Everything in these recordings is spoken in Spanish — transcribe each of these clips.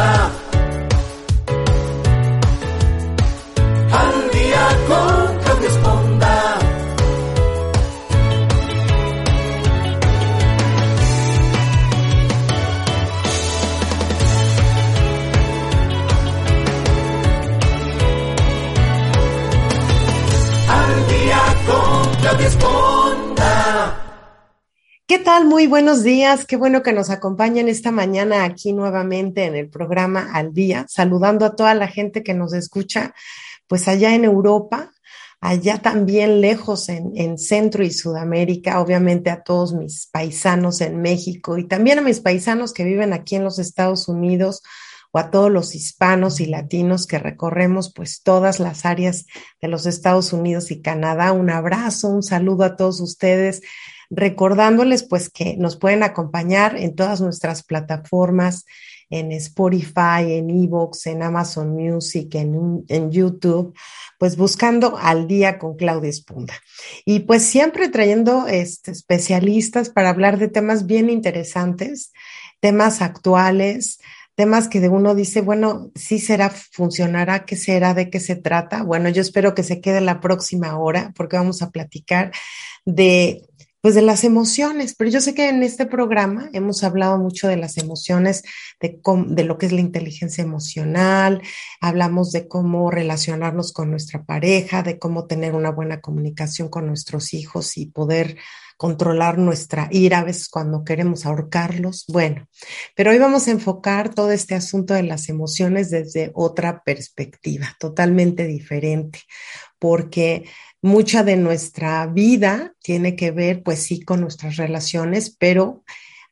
Claudia ¿Qué tal? Muy buenos días. Qué bueno que nos acompañen esta mañana aquí nuevamente en el programa Al Día, saludando a toda la gente que nos escucha, pues allá en Europa, allá también lejos en, en Centro y Sudamérica, obviamente a todos mis paisanos en México y también a mis paisanos que viven aquí en los Estados Unidos o a todos los hispanos y latinos que recorremos pues todas las áreas de los Estados Unidos y Canadá. Un abrazo, un saludo a todos ustedes recordándoles pues que nos pueden acompañar en todas nuestras plataformas, en Spotify, en Evox, en Amazon Music, en, en, YouTube, pues buscando al día con Claudia Espunda. Y pues siempre trayendo este, especialistas para hablar de temas bien interesantes, temas actuales, temas que de uno dice, bueno, sí será, funcionará, qué será, de qué se trata. Bueno, yo espero que se quede la próxima hora porque vamos a platicar de pues de las emociones, pero yo sé que en este programa hemos hablado mucho de las emociones, de, lo que es la inteligencia emocional, hablamos de cómo relacionarnos con nuestra pareja, de cómo tener una buena comunicación con nuestros hijos y poder controlar nuestra ira a veces cuando queremos ahorcarlos. Bueno, pero hoy vamos a enfocar todo este asunto de las emociones desde otra perspectiva, totalmente diferente, porque mucha de nuestra vida tiene que ver, pues sí, con nuestras relaciones, pero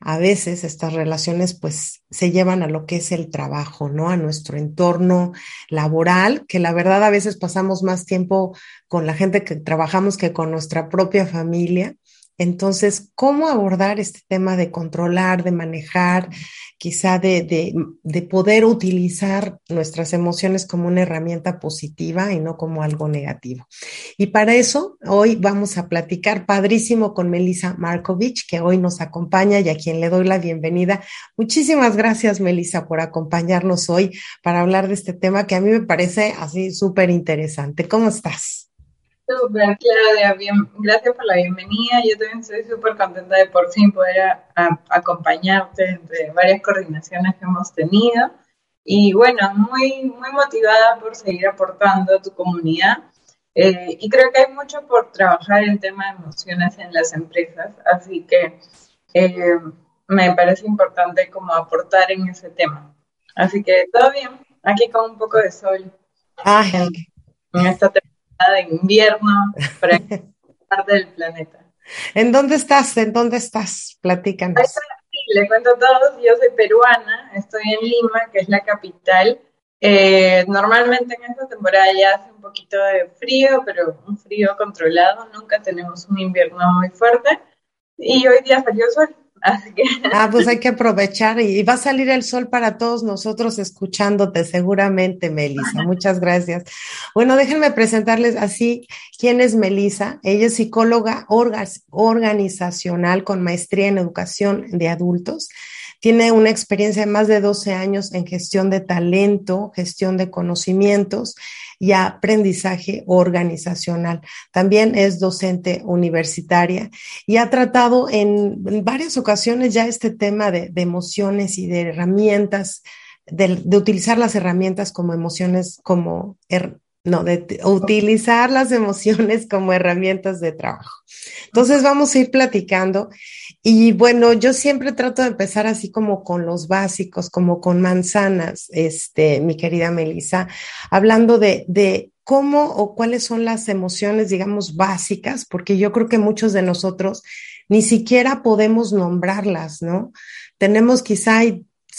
a veces estas relaciones pues se llevan a lo que es el trabajo, ¿no? A nuestro entorno laboral, que la verdad a veces pasamos más tiempo con la gente que trabajamos que con nuestra propia familia. Entonces, ¿cómo abordar este tema de controlar, de manejar, quizá de, de, de, poder utilizar nuestras emociones como una herramienta positiva y no como algo negativo? Y para eso, hoy vamos a platicar padrísimo con Melissa Markovich, que hoy nos acompaña y a quien le doy la bienvenida. Muchísimas gracias, Melissa, por acompañarnos hoy para hablar de este tema que a mí me parece así súper interesante. ¿Cómo estás? Súper, Claudia, bien, gracias por la bienvenida. Yo también estoy súper contenta de por fin poder a, a, acompañarte entre varias coordinaciones que hemos tenido. Y bueno, muy, muy motivada por seguir aportando a tu comunidad. Eh, y creo que hay mucho por trabajar el tema de emociones en las empresas, así que eh, me parece importante como aportar en ese tema. Así que todo bien, aquí con un poco de sol Ay. en, en esta temporada de invierno para parte del planeta. ¿En dónde estás? ¿En dónde estás? Platícanos. Sí, le cuento a todos, yo soy peruana, estoy en Lima, que es la capital. Eh, normalmente en esta temporada ya hace un poquito de frío, pero un frío controlado, nunca tenemos un invierno muy fuerte. Y hoy día salió sol, Ah, pues hay que aprovechar y va a salir el sol para todos nosotros escuchándote seguramente, Melissa. Muchas gracias. Bueno, déjenme presentarles así quién es Melissa. Ella es psicóloga organizacional con maestría en educación de adultos. Tiene una experiencia de más de 12 años en gestión de talento, gestión de conocimientos y aprendizaje organizacional. También es docente universitaria y ha tratado en, varias ocasiones ya este tema de, emociones y de herramientas, de, utilizar las herramientas como emociones, como her, No, de utilizar las emociones como herramientas de trabajo. Entonces vamos a ir platicando. Y bueno, yo siempre trato de empezar así como con los básicos, como con manzanas, este, mi querida Melissa, hablando de, de cómo o cuáles son las emociones, digamos, básicas, porque yo creo que muchos de nosotros ni siquiera podemos nombrarlas, ¿no? Tenemos quizá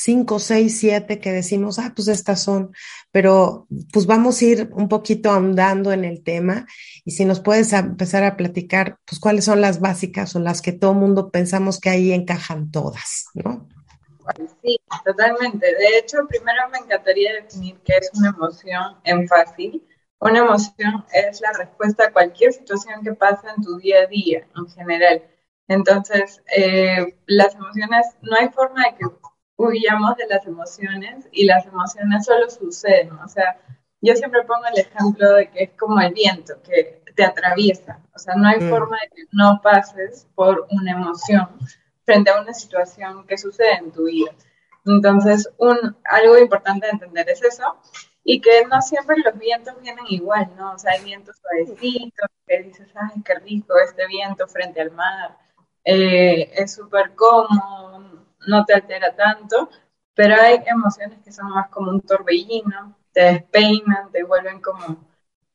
cinco, seis, siete que decimos, ah, pues estas son, pero pues vamos a ir un poquito andando en el tema y si nos puedes empezar a platicar, pues cuáles son las básicas o las que todo mundo pensamos que ahí encajan todas, ¿no? Sí, totalmente. De hecho, primero me encantaría definir qué es una emoción en fácil. Una emoción es la respuesta a cualquier situación que pasa en tu día a día, en general. Entonces, eh, las emociones, no hay forma de que huyamos de las emociones y las emociones solo suceden. O sea, yo siempre pongo el ejemplo de que es como el viento que te atraviesa. O sea, no hay mm. forma de que no pases por una emoción frente a una situación que sucede en tu vida. Entonces, un, algo importante de entender es eso y que no siempre los vientos vienen igual, ¿no? O sea, hay vientos suavecitos que dices, ay, qué rico este viento frente al mar, eh, es súper cómodo, no te altera tanto, pero hay emociones que son más como un torbellino, te despeinan, te vuelven como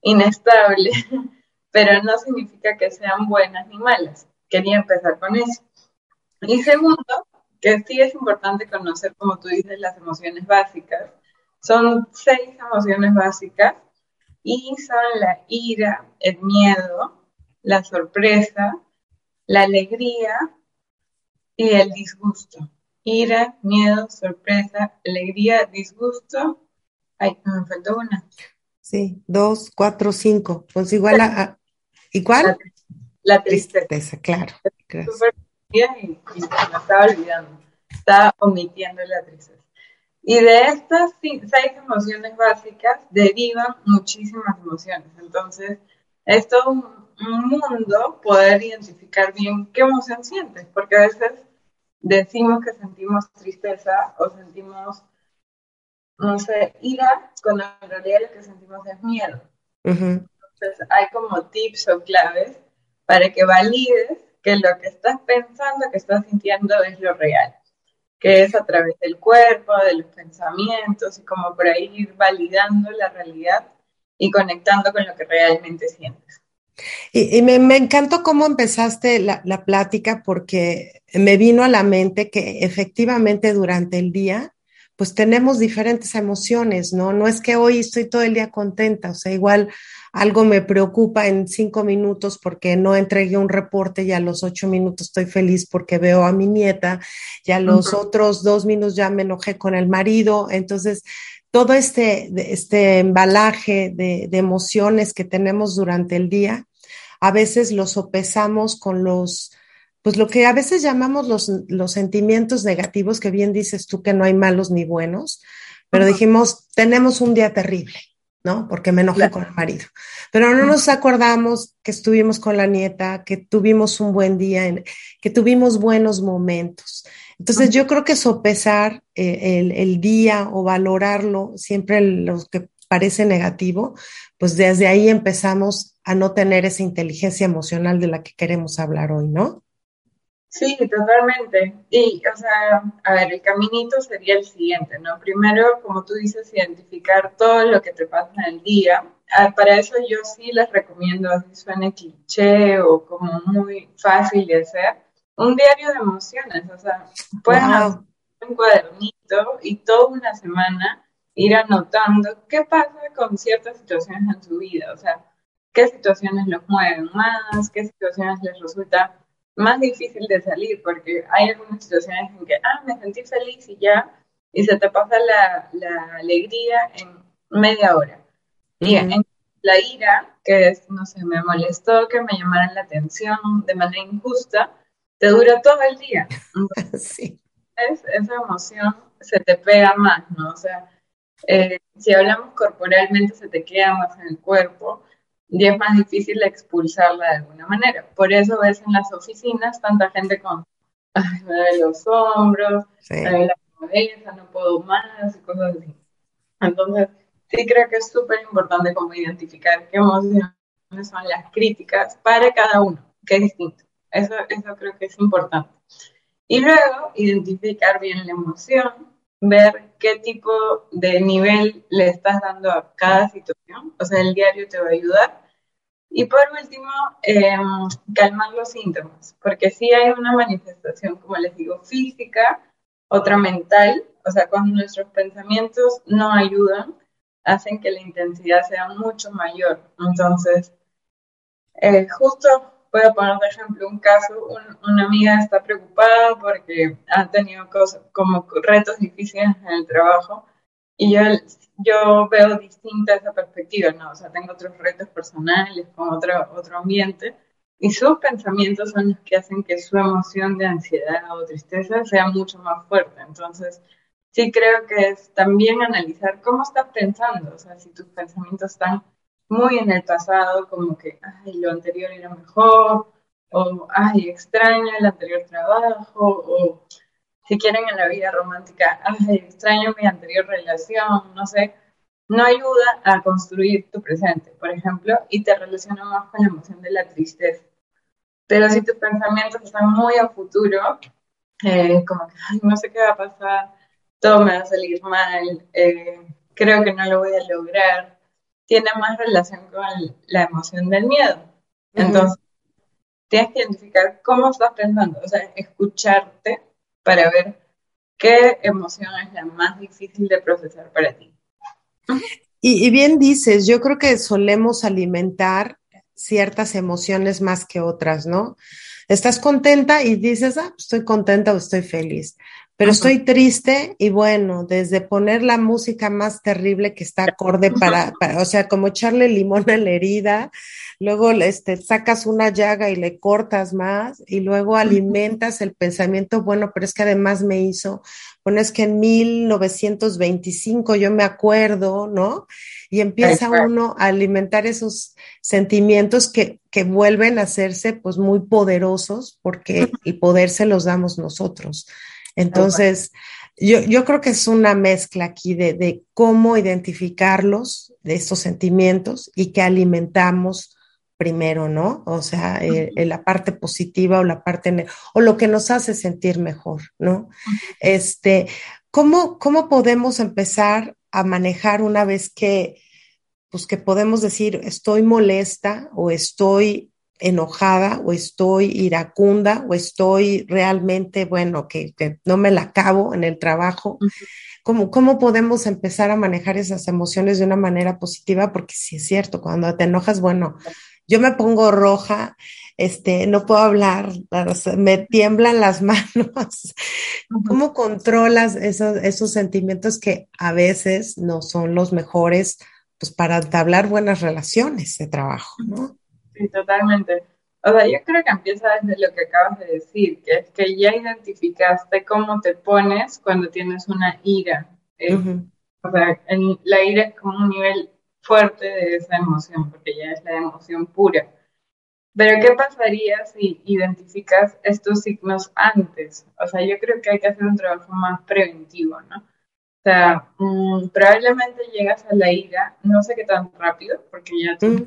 inestable, pero no significa que sean buenas ni malas. Quería empezar con eso. Y segundo, que sí es importante conocer, como tú dices, las emociones básicas. Son seis emociones básicas y son la ira, el miedo, la sorpresa, la alegría y el disgusto ira, miedo, sorpresa, alegría, disgusto. Ay, me faltó una. Sí, dos, cuatro, cinco. Pues igual a, ¿igual? La, tristeza. claro. Súper bien y, y, me estaba olvidando. Estaba omitiendo la tristeza. Y de estas seis emociones básicas derivan muchísimas emociones. Entonces, es todo un mundo poder identificar bien qué emoción sientes, porque a veces decimos que sentimos tristeza o sentimos, no sé, ira, cuando en realidad lo que sentimos es miedo. Entonces hay como tips o claves para que valides que lo que estás pensando, que estás sintiendo es lo real, que es a través del cuerpo, de los pensamientos y como por ahí ir validando la realidad y conectando con lo que realmente sientes. Y, me, encantó cómo empezaste la, la, plática porque me vino a la mente que efectivamente durante el día, pues tenemos diferentes emociones, ¿no? No es que hoy estoy todo el día contenta, o sea, igual algo me preocupa en cinco minutos porque no entregué un reporte y a los ocho minutos estoy feliz porque veo a mi nieta y a los otros dos minutos ya me enojé con el marido, entonces todo este, este embalaje de, de, emociones que tenemos durante el día, a veces lo sopesamos con los, pues lo que a veces llamamos los, los sentimientos negativos, que bien dices tú que no hay malos ni buenos, pero dijimos, tenemos un día terrible, ¿no? Porque me enojé con el marido. Pero no nos acordamos que estuvimos con la nieta, que tuvimos un buen día, que tuvimos buenos momentos. Entonces yo creo que sopesar eh, el, el, día o valorarlo, siempre lo que parece negativo, pues desde ahí empezamos a no tener esa inteligencia emocional de la que queremos hablar hoy, ¿no? Sí, totalmente. Y, o sea, a ver, el caminito sería el siguiente, ¿no? Primero, como tú dices, identificar todo lo que te pasa en el día. Ah, para eso yo sí les recomiendo, así suene cliché o como muy fácil de hacer, un diario de emociones, o sea, pueden hacer un cuadernito y toda una semana ir anotando qué pasa con ciertas situaciones en su vida, o sea, qué situaciones los mueven más, qué situaciones les resulta más difícil de salir, porque hay algunas situaciones en que, ah, me sentí feliz y ya, y se te pasa la, la alegría en media hora. Y en la ira, que es, no sé, me molestó que me llamaran la atención de manera injusta, te dura todo el día. sí. Es, esa emoción se te pega más, ¿no? O sea, eh, si hablamos corporalmente, se te queda más en el cuerpo y es más difícil expulsarla de alguna manera. Por eso ves en las oficinas tanta gente con, ay, me duele los hombros, me duele la cabeza, no puedo más, y cosas así. Entonces, sí creo que es súper importante como identificar qué emociones son las críticas para cada uno, que es distinto. Eso, creo que es importante. Y luego identificar bien la emoción, ver qué tipo de nivel le estás dando a cada situación. O sea, el diario te va a ayudar. Y por último, em, calmar los síntomas, porque si hay una manifestación, como les digo, física, otra mental, o sea, cuando nuestros pensamientos no ayudan, hacen que la intensidad sea mucho mayor. Entonces, eh, justo a poner de ejemplo un caso, una amiga está preocupada porque ha tenido cosas como retos difíciles en el trabajo y yo, yo veo distinta esa perspectiva, ¿no? O sea, tengo otros retos personales con otro, otro ambiente y sus pensamientos son los que hacen que su emoción de ansiedad o tristeza sea mucho más fuerte. Entonces, sí creo que es también analizar cómo estás pensando, o sea, si tus pensamientos están muy en el pasado, como que, ay, lo anterior era mejor, o, ay, extraño el anterior trabajo, o si quieren en la vida romántica, ay, extraño mi anterior relación, no sé, no ayuda a construir tu presente, por ejemplo, y te relaciona más con la emoción de la tristeza. Pero si tus pensamientos están muy a futuro, eh, como que, ay, no sé qué va a pasar, todo me va a salir mal, eh, creo que no lo voy a lograr, tiene más relación con la emoción del miedo. Entonces, tienes que identificar cómo estás pensando, o sea, escucharte para ver qué emoción es la más difícil de procesar para ti. Y, bien dices, yo creo que solemos alimentar ciertas emociones más que otras, ¿no? Estás contenta y dices, ah, estoy contenta o estoy feliz. Pero estoy triste y bueno, desde poner la música más terrible que está acorde para, o sea, como echarle limón a la herida, luego este, sacas una llaga y le cortas más y luego alimentas el pensamiento, bueno, pero es que además me hizo, bueno, es que en 1925 yo me acuerdo, ¿no? Y empieza uno a alimentar esos sentimientos que, que vuelven a hacerse pues muy poderosos porque el poder se los damos nosotros. Entonces, yo, yo creo que es una mezcla aquí de, de cómo identificarlos, de estos sentimientos y que alimentamos primero, ¿no? O sea, eh, la parte positiva o la parte, o lo que nos hace sentir mejor, ¿no? Este, ¿cómo, ¿cómo podemos empezar a manejar una vez que, pues que podemos decir, estoy molesta o estoy enojada o estoy iracunda o estoy realmente, bueno, que, no me la acabo en el trabajo. ¿Cómo, ¿Cómo podemos empezar a manejar esas emociones de una manera positiva? Porque sí es cierto, cuando te enojas, bueno, yo me pongo roja, este, no puedo hablar, me tiemblan las manos. ¿Cómo controlas esos, esos sentimientos que a veces no son los mejores pues, para entablar buenas relaciones de trabajo, ¿no? Sí, totalmente. O sea, yo creo que empieza desde lo que acabas de decir, que es que ya identificaste cómo te pones cuando tienes una ira. Eh, o sea, la ira es como un nivel fuerte de esa emoción, porque ya es la emoción pura. Pero ¿qué pasaría si identificas estos signos antes? O sea, yo creo que hay que hacer un trabajo más preventivo, ¿no? O sea, mm, probablemente llegas a la ira, no sé qué tan rápido, porque ya tienes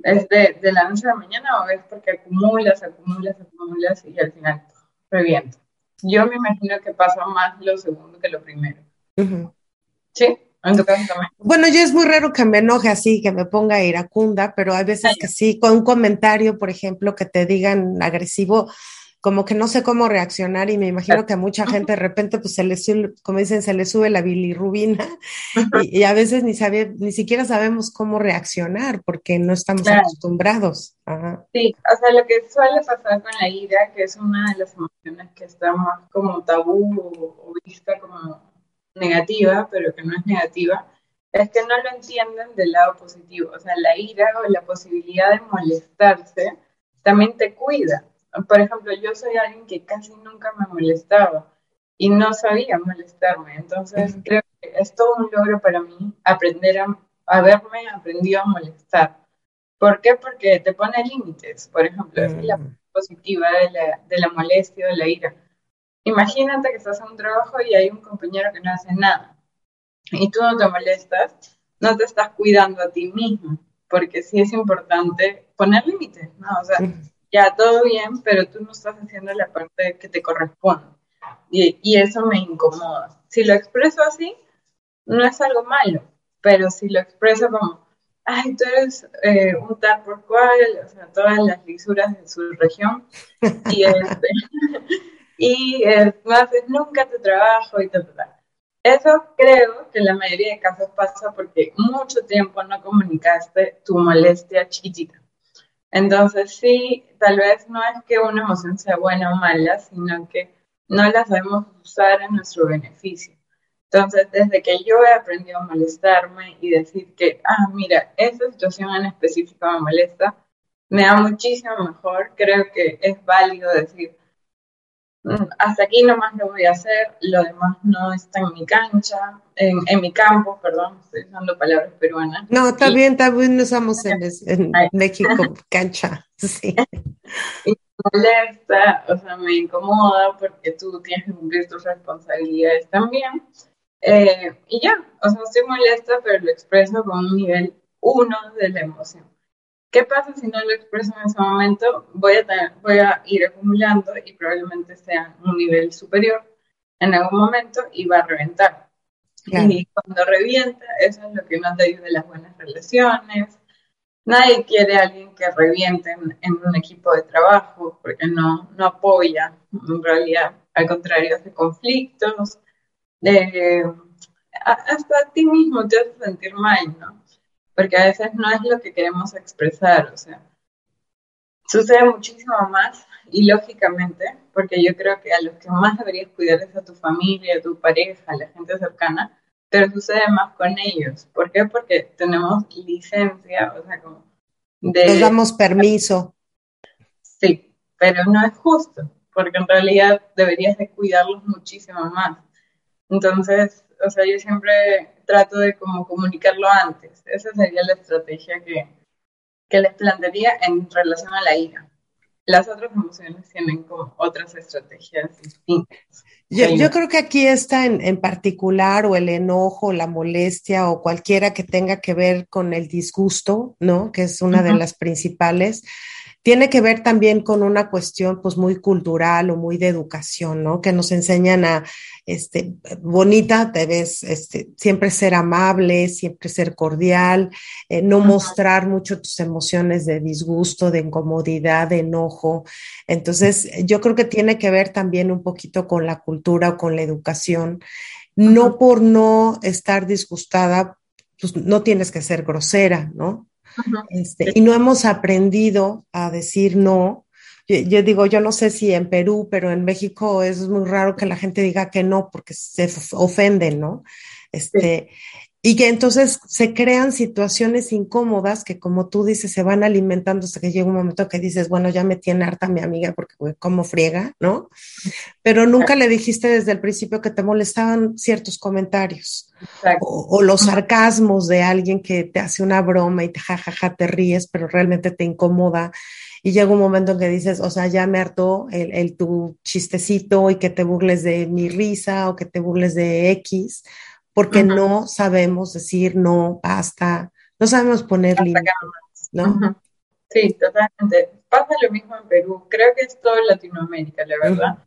¿Es de, de, la noche a la mañana o es porque acumulas, acumulas, acumulas y al final revienta? Yo me imagino que pasa más lo segundo que lo primero. ¿Sí? Tu caso también. Bueno, yo es muy raro que me enoje así, que me ponga iracunda, pero hay veces que sí, con un comentario, por ejemplo, que te digan agresivo, como que no sé cómo reaccionar y me imagino que a mucha gente de repente pues se le sube, como dicen, se le sube la bilirrubina y, a veces ni sabe, ni siquiera sabemos cómo reaccionar porque no estamos acostumbrados. Sí, o sea, lo que suele pasar con la ira, que es una de las emociones que está más como tabú o, o vista como negativa, pero que no es negativa, es que no lo entienden del lado positivo. O sea, la ira o la posibilidad de molestarse también te cuida por ejemplo, yo soy alguien que casi nunca me molestaba y no sabía molestarme. Entonces, creo que es todo un logro para mí aprender a haberme aprendido a molestar. ¿Por qué? Porque te pone límites. Por ejemplo, es la mm. positiva de la, de la molestia, de la ira. Imagínate que estás en un trabajo y hay un compañero que no hace nada. y tú no te molestas, no te estás cuidando a ti mismo, porque sí es importante poner límites, ¿no? O sea, ya todo bien, pero tú no estás haciendo la parte que te corresponde. Y, y eso me incomoda. Si lo expreso así, no es algo malo, pero si lo expreso como, ay, tú eres eh, un tal por cual, o sea, todas las lisuras de su región, y, este, y eh, haces nunca tu trabajo y tal, tal. Eso creo que en la mayoría de casos pasa porque mucho tiempo no comunicaste tu molestia chiquitita. Entonces sí, tal vez no es que una emoción sea buena o mala, sino que no la sabemos usar en nuestro beneficio. Entonces, desde que yo he aprendido a molestarme y decir que, ah, mira, esta situación en específico me molesta, me da muchísimo mejor. Creo que es válido decir, hasta aquí nomás lo voy a hacer, lo demás no está en mi cancha, en, mi campo, perdón, estoy usando palabras peruanas. No, está bien, está bien, usamos en, en México cancha, sí. Y me molesta, o sea, me incomoda porque tú tienes que cumplir tus responsabilidades también. Eh, y ya, o sea, estoy molesta, pero lo expreso con un nivel uno de la emoción. ¿Qué pasa si no lo expreso en ese momento? Voy a, voy a ir acumulando y probablemente sea un nivel superior en algún momento y va a reventar. Y cuando revienta, eso es lo que no te ayuda de las buenas relaciones. Nadie quiere a alguien que reviente en, un equipo de trabajo porque no, no apoya, en realidad, al contrario, hace conflictos, eh, hasta a ti mismo te hace sentir mal, ¿no? Porque a veces no es lo que queremos expresar, o sea, sucede muchísimo más y lógicamente, porque yo creo que a los que más deberías cuidar es a tu familia, a tu pareja, a la gente cercana, pero sucede más con ellos. ¿Por qué? Porque tenemos licencia, o sea, como de... Damos permiso. Sí, pero no es justo, porque en realidad deberías de cuidarlos muchísimo más. Entonces, o sea, yo siempre trato de como comunicarlo antes. Esa sería la estrategia que, que les plantearía en relación a la ira. Las otras emociones tienen como otras estrategias distintas. Yo, yo, creo que aquí está en, en, particular o el enojo, la molestia o cualquiera que tenga que ver con el disgusto, ¿no? Que es una de las principales tiene que ver también con una cuestión pues muy cultural o muy de educación, ¿no? Que nos enseñan a, este, bonita, debes este, siempre ser amable, siempre ser cordial, eh, no mostrar mucho tus emociones de disgusto, de incomodidad, de enojo. Entonces, yo creo que tiene que ver también un poquito con la cultura o con la educación. No por no estar disgustada, pues no tienes que ser grosera, ¿no? Este, y no hemos aprendido a decir no. Yo, digo, yo no sé si en Perú, pero en México es muy raro que la gente diga que no porque se ofenden, ¿no? Este, y que entonces se crean situaciones incómodas que, como tú dices, se van alimentando hasta que llega un momento que dices, bueno, ya me tiene harta mi amiga porque, como friega, ¿no? Pero nunca le dijiste desde el principio que te molestaban ciertos comentarios o, los sarcasmos de alguien que te hace una broma y te jajaja, te ríes, pero realmente te incomoda. Y llega un momento en que dices, o sea, ya me hartó el, el tu chistecito y que te burles de mi risa o que te burles de X porque no sabemos decir no, basta, no sabemos poner límites, ¿no? Sí, totalmente. Pasa lo mismo en Perú, creo que es todo Latinoamérica, la verdad.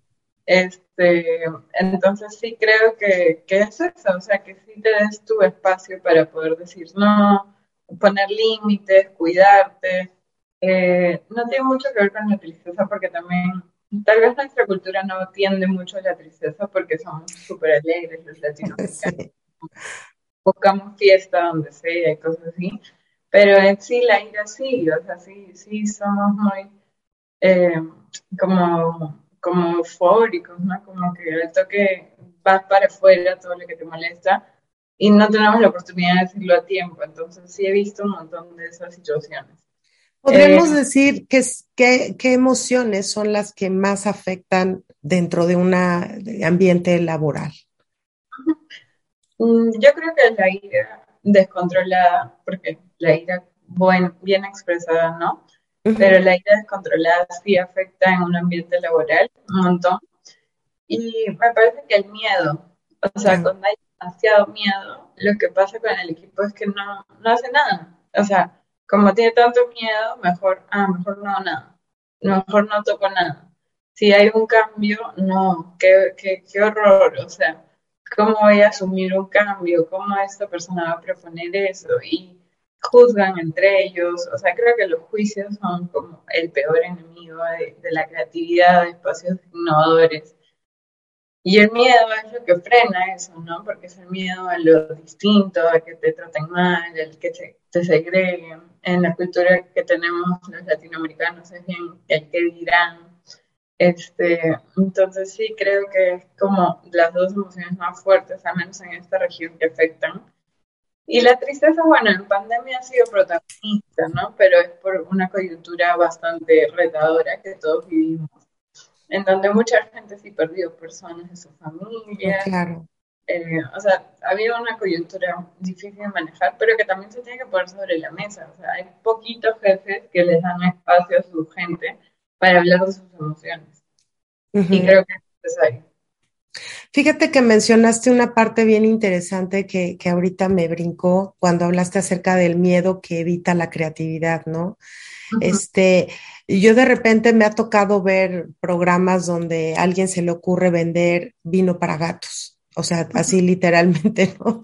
Este, entonces sí creo que, que, es eso, o sea, que sí te des tu espacio para poder decir no, poner límites, cuidarte. Eh, no tiene mucho que ver con la tristeza porque también Tal vez nuestra cultura no tiende mucho a la tristeza porque somos súper alegres los latinoamericanos. Buscamos fiesta donde sea y cosas así. Pero en sí la ira sí, o sea, sí, sí somos muy eh, como, como eufóricos, ¿no? Como que el toque vas para afuera todo lo que te molesta y no tenemos la oportunidad de decirlo a tiempo. Entonces sí he visto un montón de esas situaciones. Podríamos eh, decir que, qué emociones son las que más afectan dentro de un ambiente laboral. Mm, yo creo que la ira descontrolada, porque la ira bien expresada, ¿no? Pero la ira descontrolada sí afecta en un ambiente laboral un montón. Y me parece que el miedo, o sea, cuando hay demasiado miedo, lo que pasa con el equipo es que no, no hace nada. O sea, como tiene tanto miedo, mejor, ah, mejor no nada. Mejor no toco nada. Si hay un cambio, no, qué, qué, horror. O sea, ¿cómo voy a asumir un cambio? ¿Cómo esta persona va a proponer eso? Y juzgan entre ellos. O sea, creo que los juicios son como el peor enemigo de, de la creatividad, de espacios innovadores. Y el miedo es lo que frena eso, ¿no? Porque es el miedo a lo distinto, a que te traten mal, al que te, te segreguen. En la cultura que tenemos los latinoamericanos es bien el que dirán. Este, entonces sí, creo que es como las dos emociones más fuertes, al menos en esta región, que afectan. Y la tristeza, bueno, en pandemia ha sido protagonista, ¿no? Pero es por una coyuntura bastante retadora que todos vivimos en donde mucha gente sí perdió personas de su familia. Claro. Eh, o sea, había una coyuntura difícil de manejar, pero que también se tiene que poner sobre la mesa. O sea, hay poquitos jefes que les dan espacio a su gente para hablar de sus emociones. Y creo que es necesario. Fíjate que mencionaste una parte bien interesante que, que ahorita me brincó cuando hablaste acerca del miedo que evita la creatividad, ¿no? Este, yo de repente me ha tocado ver programas donde a alguien se le ocurre vender vino para gatos. O sea, así literalmente, ¿no?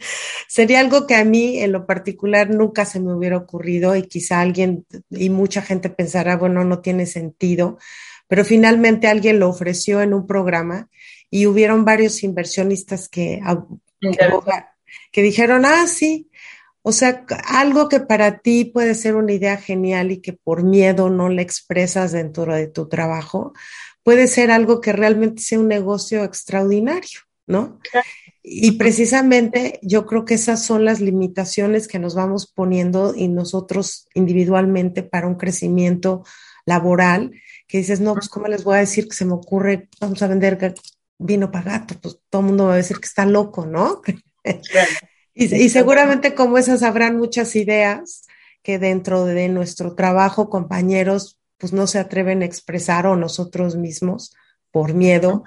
Sería algo que a mí en lo particular nunca se me hubiera ocurrido y quizá alguien y mucha gente pensará, bueno, no tiene sentido, pero finalmente alguien lo ofreció en un programa y hubieron varios inversionistas que, que dijeron, ah, sí, o sea, algo que para ti puede ser una idea genial y que por miedo no la expresas dentro de tu trabajo, puede ser algo que realmente sea un negocio extraordinario, ¿no? Y precisamente yo creo que esas son las limitaciones que nos vamos poniendo y nosotros individualmente para un crecimiento laboral, que dices, no, pues cómo les voy a decir que se me ocurre, vamos a vender vino para gato, pues todo el mundo va a decir que está loco, ¿no? Claro. Y, seguramente como esas habrán muchas ideas que dentro de nuestro trabajo, compañeros, pues no se atreven a expresar o nosotros mismos por miedo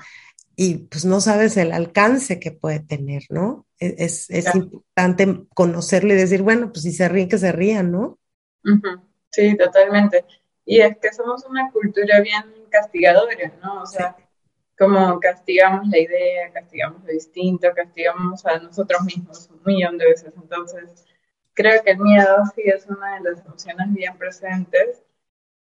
y pues no sabes el alcance que puede tener, ¿no? E, es, es importante conocerlo y decir, bueno, pues si se ríen, que se rían, ¿no? Sí, totalmente. Y es que somos una cultura bien castigadora, ¿no? O sea, como castigamos la idea, castigamos lo distinto, castigamos a nosotros mismos un millón de veces. Entonces, creo que el miedo sí es una de las emociones bien presentes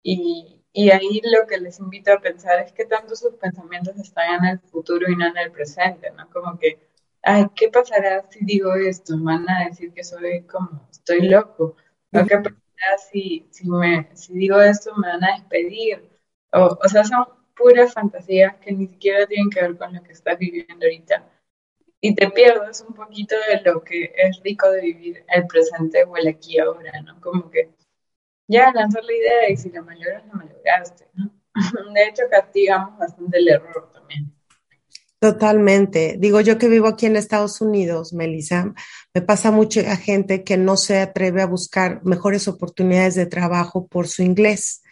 y, y ahí lo que les invito a pensar es que tanto sus pensamientos están en el futuro y no en el presente, ¿no? Como que, ay, ¿qué pasará si digo esto? Van a decir que soy como, estoy loco. ¿O qué pasará si, si, me, si digo esto? Me van a despedir. O, o sea, son puras fantasías que ni siquiera tienen que ver con lo que estás viviendo ahorita. Y te pierdes un poquito de lo que es rico de vivir el presente o el aquí ahora, ¿no? Como que ya lanzar la idea y si la malogras, la malograste, ¿no? De hecho, castigamos bastante el error también. Totalmente. Digo, yo que vivo aquí en Estados Unidos, Melissa, me pasa mucho a gente que no se atreve a buscar mejores oportunidades de trabajo por su inglés.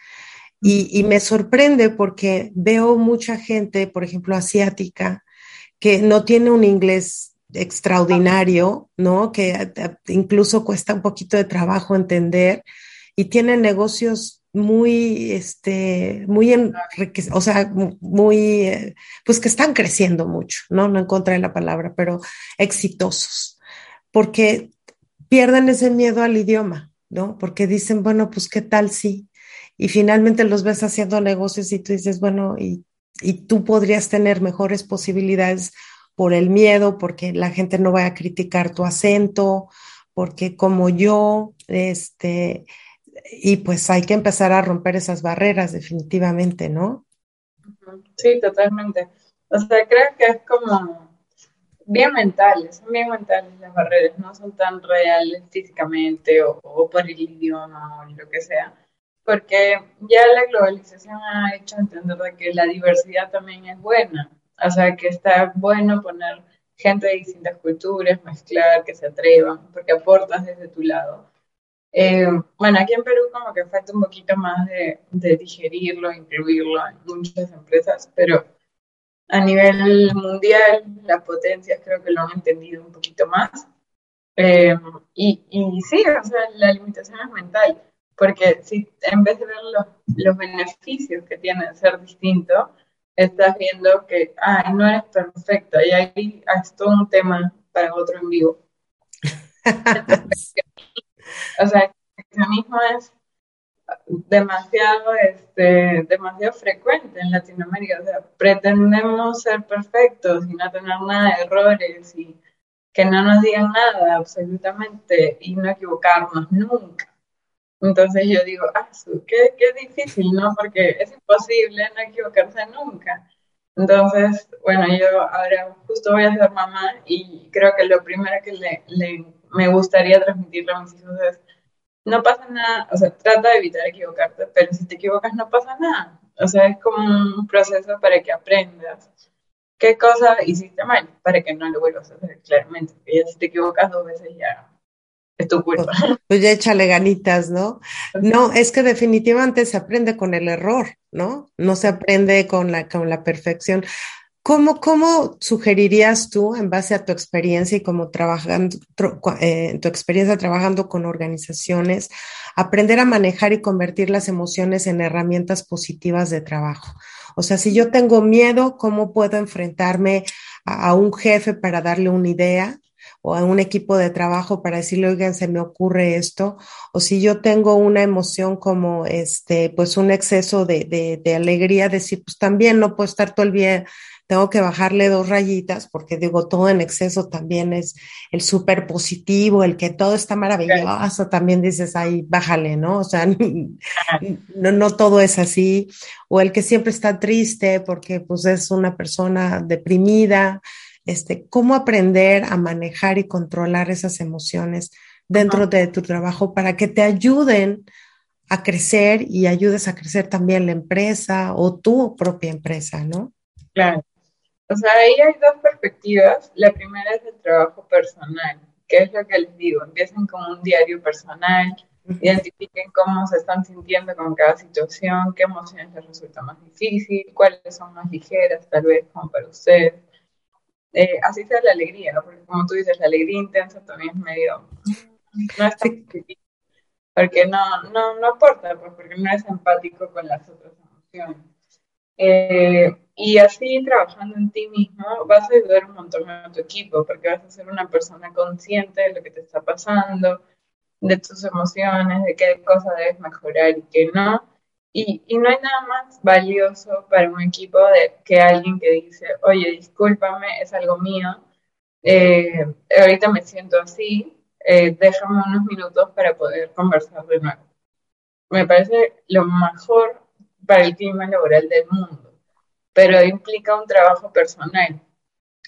Y, me sorprende porque veo mucha gente, por ejemplo, asiática, que no tiene un inglés extraordinario, ¿no? Que incluso cuesta un poquito de trabajo entender y tienen negocios muy, este, muy o sea, muy, eh, pues que están creciendo mucho, ¿no? No encontré la palabra, pero exitosos, porque pierden ese miedo al idioma, ¿no? Porque dicen, bueno, pues qué tal si, y finalmente los ves haciendo negocios y tú dices, bueno, y, y tú podrías tener mejores posibilidades por el miedo, porque la gente no va a criticar tu acento, porque como yo, este, y pues hay que empezar a romper esas barreras definitivamente, ¿no? Sí, totalmente. O sea, creo que es como bien mentales, son bien mentales las barreras, no son tan reales físicamente o, o por el idioma o lo que sea porque ya la globalización ha hecho entender de que la diversidad también es buena, o sea, que está bueno poner gente de distintas culturas, mezclar, que se atrevan, porque aportas desde tu lado. Eh, bueno, aquí en Perú como que falta un poquito más de, de digerirlo, incluirlo en muchas empresas, pero a nivel mundial, las potencias creo que lo han entendido un poquito más. Eh, y, y, sí, o sea, la limitación es mental, porque si en vez de ver los, los beneficios que tiene ser distinto, estás viendo que, ay, no eres perfecto, y ahí es todo un tema para otro en vivo. o sea, el perfeccionismo es demasiado, este, demasiado frecuente en Latinoamérica. O sea, pretendemos ser perfectos y no tener nada de errores y que no nos digan nada absolutamente y no equivocarnos nunca. Entonces yo digo, ah, qué, qué difícil, ¿no? Porque es imposible no equivocarse nunca. Entonces, bueno, yo ahora justo voy a ser mamá y creo que lo primero que le, me gustaría transmitirle a mis hijos es, no pasa nada, o sea, trata de evitar equivocarte, pero si te equivocas no pasa nada. O sea, es como un proceso para que aprendas qué cosa hiciste mal, para que no lo vuelvas a hacer, claramente. Y si te equivocas dos veces ya es tu culpa. Pues, pues ya échale ganitas, ¿no? No, es que definitivamente se aprende con el error, ¿no? No se aprende con la, con la perfección. ¿Cómo, ¿Cómo sugerirías tú, en base a tu experiencia y como trabajando, eh, tu experiencia trabajando con organizaciones, aprender a manejar y convertir las emociones en herramientas positivas de trabajo? O sea, si yo tengo miedo, ¿cómo puedo enfrentarme a, a un jefe para darle una idea? O a un equipo de trabajo para decirle, oigan, se me ocurre esto, o si yo tengo una emoción como este, pues un exceso de, de, de alegría, decir, pues también no puedo estar todo el día tengo que bajarle dos rayitas porque digo, todo en exceso también es el súper positivo, el que todo está maravilloso, también dices, ay, bájale, ¿no? O sea, no, no todo es así, o el que siempre está triste porque pues es una persona deprimida, este, cómo aprender a manejar y controlar esas emociones dentro de tu trabajo para que te ayuden a crecer y ayudes a crecer también la empresa o tu propia empresa, ¿no? Claro. O sea, ahí hay dos perspectivas. La primera es el trabajo personal, que es lo que les digo, empiecen con un diario personal, identifiquen cómo se están sintiendo con cada situación, qué emociones les resulta más difícil, cuáles son más ligeras, tal vez como para ustedes. Eh, así sea la alegría, porque como tú dices, la alegría intensa también es medio, no es tan porque no, no, no aporta, pues, porque no es empático con las otras emociones. Eh, y así trabajando en ti mismo vas a ayudar un montón a tu equipo porque vas a ser una persona consciente de lo que te está pasando, de tus emociones, de qué cosa debes mejorar y qué no. Y, y no hay nada más valioso para un equipo de, que alguien que dice, oye, discúlpame, es algo mío, eh, ahorita me siento así, eh, déjame unos minutos para poder conversar de nuevo. Me parece lo mejor para el clima laboral del mundo, pero implica un trabajo personal.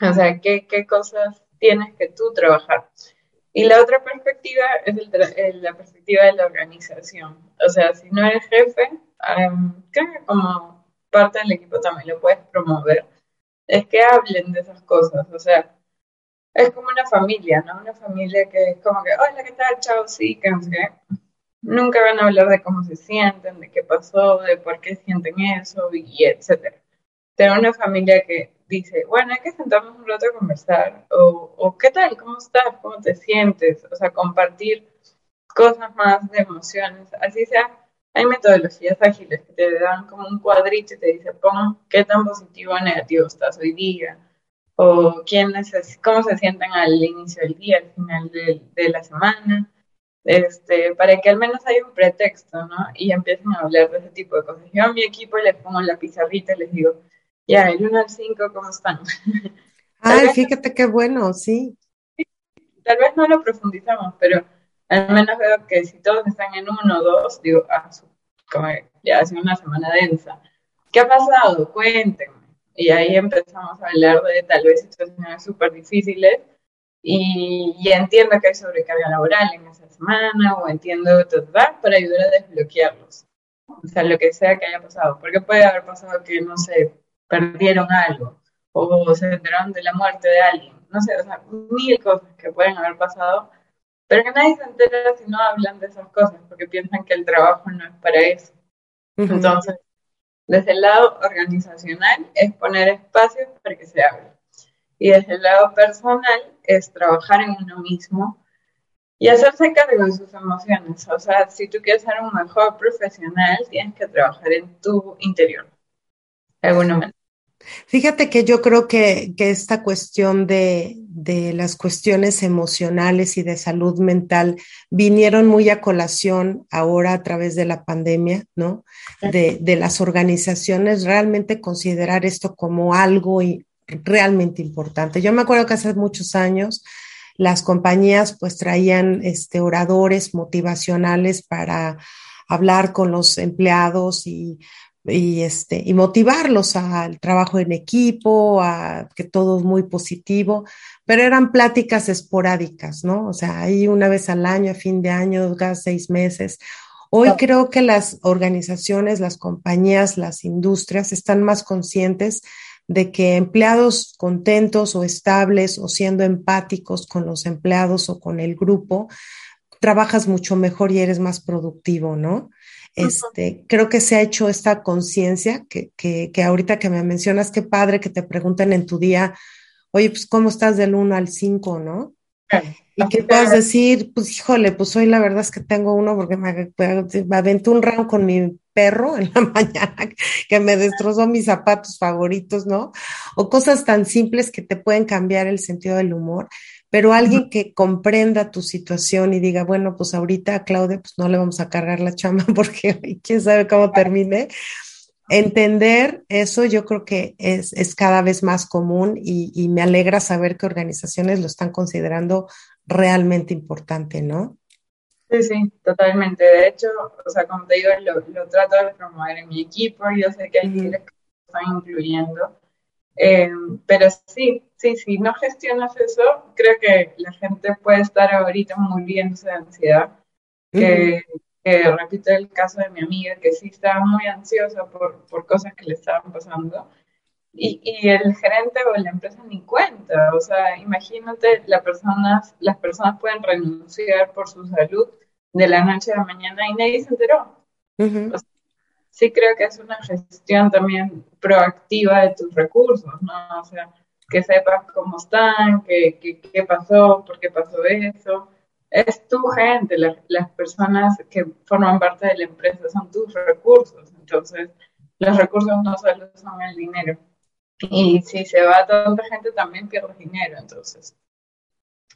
O sea, ¿qué, qué cosas tienes que tú trabajar? Y la otra perspectiva es el la perspectiva de la organización. O sea, si no eres jefe, um, creo que como parte del equipo también lo puedes promover. Es que hablen de esas cosas. O sea, es como una familia, ¿no? Una familia que es como que, hola, ¿qué tal? Chao, sí, que nunca van a hablar de cómo se sienten, de qué pasó, de por qué sienten eso y, etcétera. Tengo una familia que dice, bueno, hay que sentarnos un rato a conversar, o, o ¿qué tal? ¿Cómo estás? ¿Cómo te sientes? O sea, compartir cosas más de emociones, así sea. Hay metodologías ágiles que te dan como un cuadrito y te dice, pon qué tan positivo o negativo estás hoy día, o quién cómo se sienten al inicio del día, al final de, de la semana este, para que al menos haya un pretexto, ¿no? Y empiecen a hablar de ese tipo de cosas. Yo a mi equipo les pongo la pizarrita y les digo, ya, el 1 al 5, ¿cómo están? Ay, fíjate qué bueno, sí. Tal vez no lo profundizamos, pero al menos veo que si todos están en uno o dos, digo, ah, como ya hace una semana densa. ¿Qué ha pasado? Cuéntenme. Y ahí empezamos a hablar de tal vez situaciones súper difíciles y, entiendo que hay sobrecarga laboral en esa semana o entiendo todo para ayudar a desbloquearlos. O sea, lo que sea que haya pasado. Porque puede haber pasado que, no sé, perdieron algo o se enteraron de la muerte de alguien. No sé, o sea, mil cosas que pueden haber pasado, pero que nadie se entera si no hablan de esas cosas porque piensan que el trabajo no es para eso. Entonces, Desde el lado organizacional es poner espacios para que se hable. Y desde el lado personal es trabajar en uno mismo y hacerse cargo de sus emociones. O sea, si tú quieres ser un mejor profesional, tienes que trabajar en tu interior. De alguna manera. Fíjate que yo creo que, que esta cuestión de, de, las cuestiones emocionales y de salud mental vinieron muy a colación ahora a través de la pandemia, ¿no? De, de las organizaciones realmente considerar esto como algo y realmente importante. Yo me acuerdo que hace muchos años las compañías pues traían este, oradores motivacionales para hablar con los empleados y, y, este, y motivarlos al trabajo en equipo, a que todo es muy positivo, pero eran pláticas esporádicas, ¿no? O sea, ahí una vez al año, a fin de año, cada seis meses. Hoy creo que las organizaciones, las compañías, las industrias están más conscientes de que empleados contentos o estables o siendo empáticos con los empleados o con el grupo, trabajas mucho mejor y eres más productivo, ¿no? Este, creo que se ha hecho esta conciencia que, que, que, ahorita que me mencionas, qué padre que te pregunten en tu día, oye, pues, ¿cómo estás del 1 al 5, no? Y que puedas decir, pues, híjole, pues hoy la verdad es que tengo uno porque me, me aventé un round con mi perro en la mañana que me destrozó mis zapatos favoritos, ¿no? O cosas tan simples que te pueden cambiar el sentido del humor, pero alguien que comprenda tu situación y diga, bueno, pues ahorita a Claudia pues no le vamos a cargar la chama porque quién sabe cómo termine. Entender eso yo creo que es, es cada vez más común y, y me alegra saber que organizaciones lo están considerando realmente importante, ¿no? Sí, sí, totalmente. De hecho, o sea, como te digo, lo, lo trato de promover en mi equipo. Yo sé que hay líderes que lo están incluyendo. Eh, pero sí, sí, si no gestionas eso, creo que la gente puede estar ahorita muriéndose de ansiedad. Que, que, repito el caso de mi amiga, que sí estaba muy ansiosa por, por cosas que le estaban pasando. Y, y, el gerente o la empresa ni cuenta. O sea, imagínate, la personas, las personas pueden renunciar por su salud de la noche a la mañana y nadie se enteró. Sí creo que es una gestión también proactiva de tus recursos, ¿no? O sea, que sepas cómo están, qué, qué, pasó, por qué pasó eso. Es tu gente, la, las personas que forman parte de la empresa son tus recursos. Entonces, los recursos no solo son el dinero. Y si se va tanta gente, también pierdes dinero, entonces.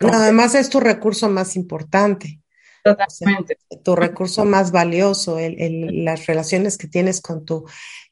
además es tu recurso más importante. Totalmente. tu recurso más valioso, el, las relaciones que tienes con tu...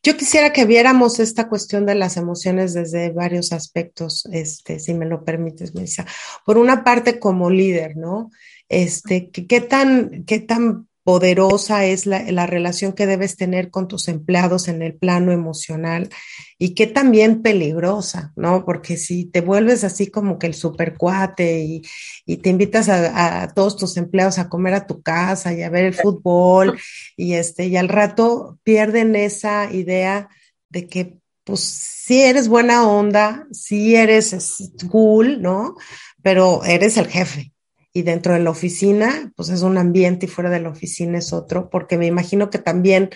Yo quisiera que viéramos esta cuestión de las emociones desde varios aspectos, este, si me lo permites, Melissa. Por una parte, como líder, ¿no? Este, ¿qué tan, qué tan poderosa es la, la, relación que debes tener con tus empleados en el plano emocional y qué también peligrosa, ¿no? Porque si te vuelves así como que el supercuate y, y te invitas a, a, todos tus empleados a comer a tu casa y a ver el fútbol y este, y al rato pierden esa idea de que pues sí eres buena onda, sí eres cool, ¿no? Pero eres el jefe, y dentro de la oficina, pues es un ambiente y fuera de la oficina es otro, porque me imagino que también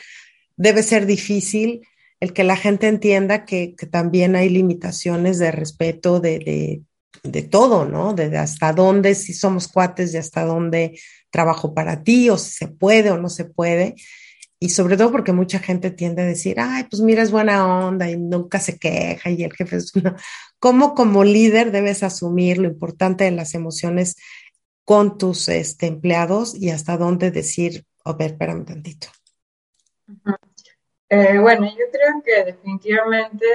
debe ser difícil el que la gente entienda que, que también hay limitaciones de respeto de, de, de todo, ¿no? De, de, hasta dónde, si somos cuates, de hasta dónde trabajo para ti, o si se puede o no se puede. Y sobre todo porque mucha gente tiende a decir, ay, pues mira, es buena onda y nunca se queja y el jefe es una... ¿Cómo como líder debes asumir lo importante de las emociones con tus este, empleados y hasta dónde decir, a ver, espérame tantito. Eh, bueno, yo creo que definitivamente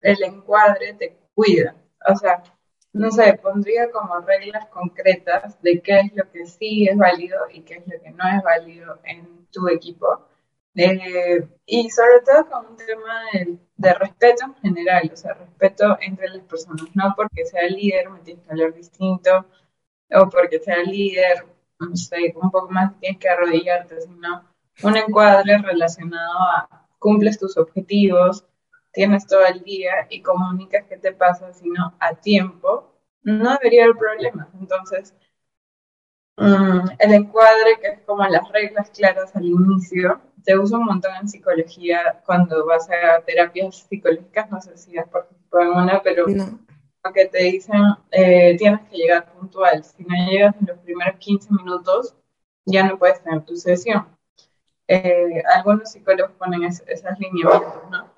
el encuadre te cuida. O sea, no sé, pondría como reglas concretas de qué es lo que sí es válido y qué es lo que no es válido en tu equipo. Eh, y sobre todo con un tema de, de, respeto en general, o sea, respeto entre las personas, no porque sea líder me tienes que hablar distinto, o porque sea líder, no sé, un poco más tienes que arrodillarte, sino un encuadre relacionado a cumples tus objetivos, tienes todo el día y comunicas qué te pasa, sino a tiempo, no debería haber problemas. Entonces, um, el encuadre, que es como las reglas claras al inicio, se usa un montón en psicología cuando vas a terapias psicológicas, no sé si has participado en una, pero que te dicen eh, tienes que llegar puntual. Si no llegas en los primeros 15 minutos, ya no puedes tener tu sesión. Eh, algunos psicólogos ponen esas lineamientos, ¿no?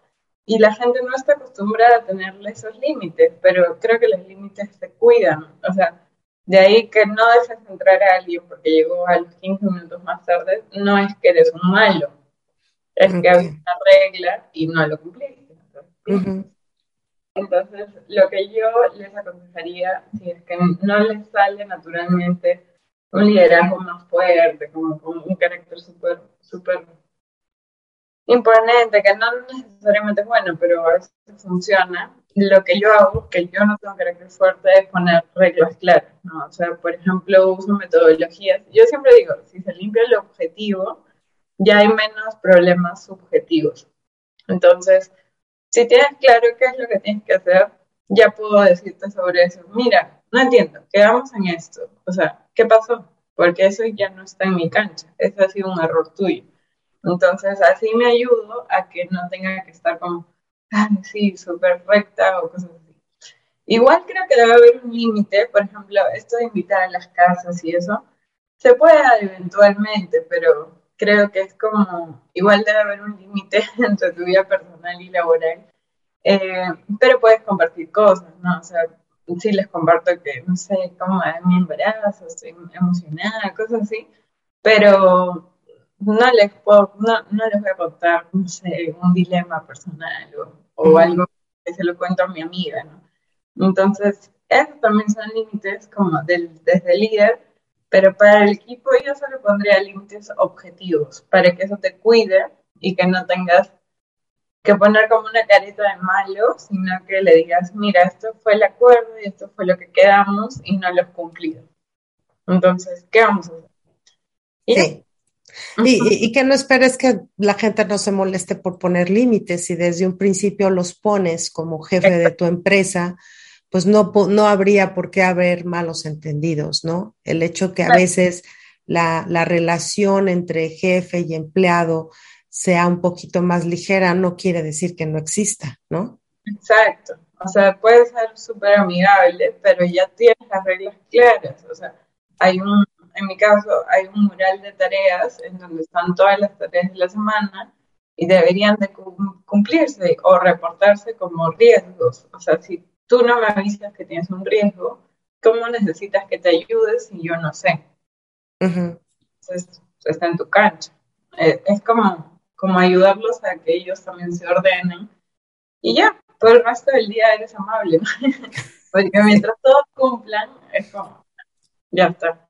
Y la gente no está acostumbrada a tenerle esos límites, pero creo que los límites se cuidan. O sea, de ahí que no dejes entrar a alguien porque llegó a los 15 minutos más tarde, no es que eres un malo, es que hay una regla y no lo cumpliste. Entonces, lo que yo les aconsejaría, si es que no les sale naturalmente un liderazgo más fuerte, como, un carácter súper, súper imponente, que no necesariamente es bueno, pero a veces funciona, lo que yo hago, que yo no tengo carácter fuerte, es poner reglas claras, ¿no? O sea, por ejemplo, uso metodologías. Yo siempre digo, si se limpia el objetivo, ya hay menos problemas subjetivos. Entonces, si tienes claro qué es lo que tienes que hacer, ya puedo decirte sobre eso. Mira, no entiendo, quedamos en esto. O sea, ¿qué pasó? Porque eso ya no está en mi cancha. Eso ha sido un error tuyo. Entonces, así me ayudo a que no tenga que estar como, ah, sí, súper recta o cosas así. Igual creo que debe haber un límite, por ejemplo, esto de invitar a las casas y eso, se puede eventualmente, pero creo que es como, igual debe haber un límite entre tu vida personal y laboral, eh, pero puedes compartir cosas, ¿no? O sea, sí les comparto que, no sé, cómo es mi embarazo, estoy emocionada, cosas así, pero no les puedo, no, no les voy a contar, no sé, un dilema personal o, algo que se lo cuento a mi amiga, ¿no? Entonces, esos también son límites como del, desde el líder, pero para el equipo yo solo pondría límites objetivos, para que eso te cuide y que no tengas que poner como una careta de malo, sino que le digas, mira, esto fue el acuerdo y esto fue lo que quedamos y no lo has cumplido. Entonces, ¿qué vamos a hacer? sí. Y, y, que no esperes que la gente no se moleste por poner límites. Si desde un principio los pones como jefe de tu empresa, pues no, no habría por qué haber malos entendidos, ¿no? El hecho que a veces la, la relación entre jefe y empleado sea un poquito más ligera no quiere decir que no exista, ¿no? Exacto. O sea, puede ser súper amigable, pero ya tienes las reglas claras. O sea, hay un, en mi caso, hay un mural de tareas en donde están todas las tareas de la semana y deberían de cumplirse o reportarse como riesgos. O sea, si tú no me avisas que tienes un riesgo, ¿cómo necesitas que te ayudes si yo no sé? Entonces, está en tu cancha. Eh, es como, como ayudarlos a que ellos también se ordenen. Y ya, todo el resto del día eres amable, Porque mientras todos cumplan, es como, ya está.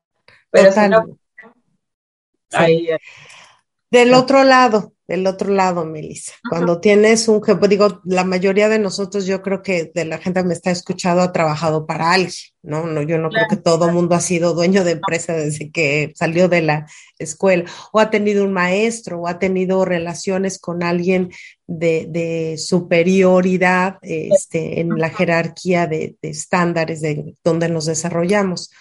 Pero si no, ahí, Del otro lado, del otro lado, Melissa. Cuando tienes un jefe, digo, la mayoría de nosotros, yo creo que de la gente que me está escuchando ha trabajado para alguien, ¿no? no yo no creo que todo el mundo ha sido dueño de empresa desde que salió de la escuela, o ha tenido un maestro, o ha tenido relaciones con alguien de, superioridad este, en la jerarquía de, de estándares de donde nos desarrollamos.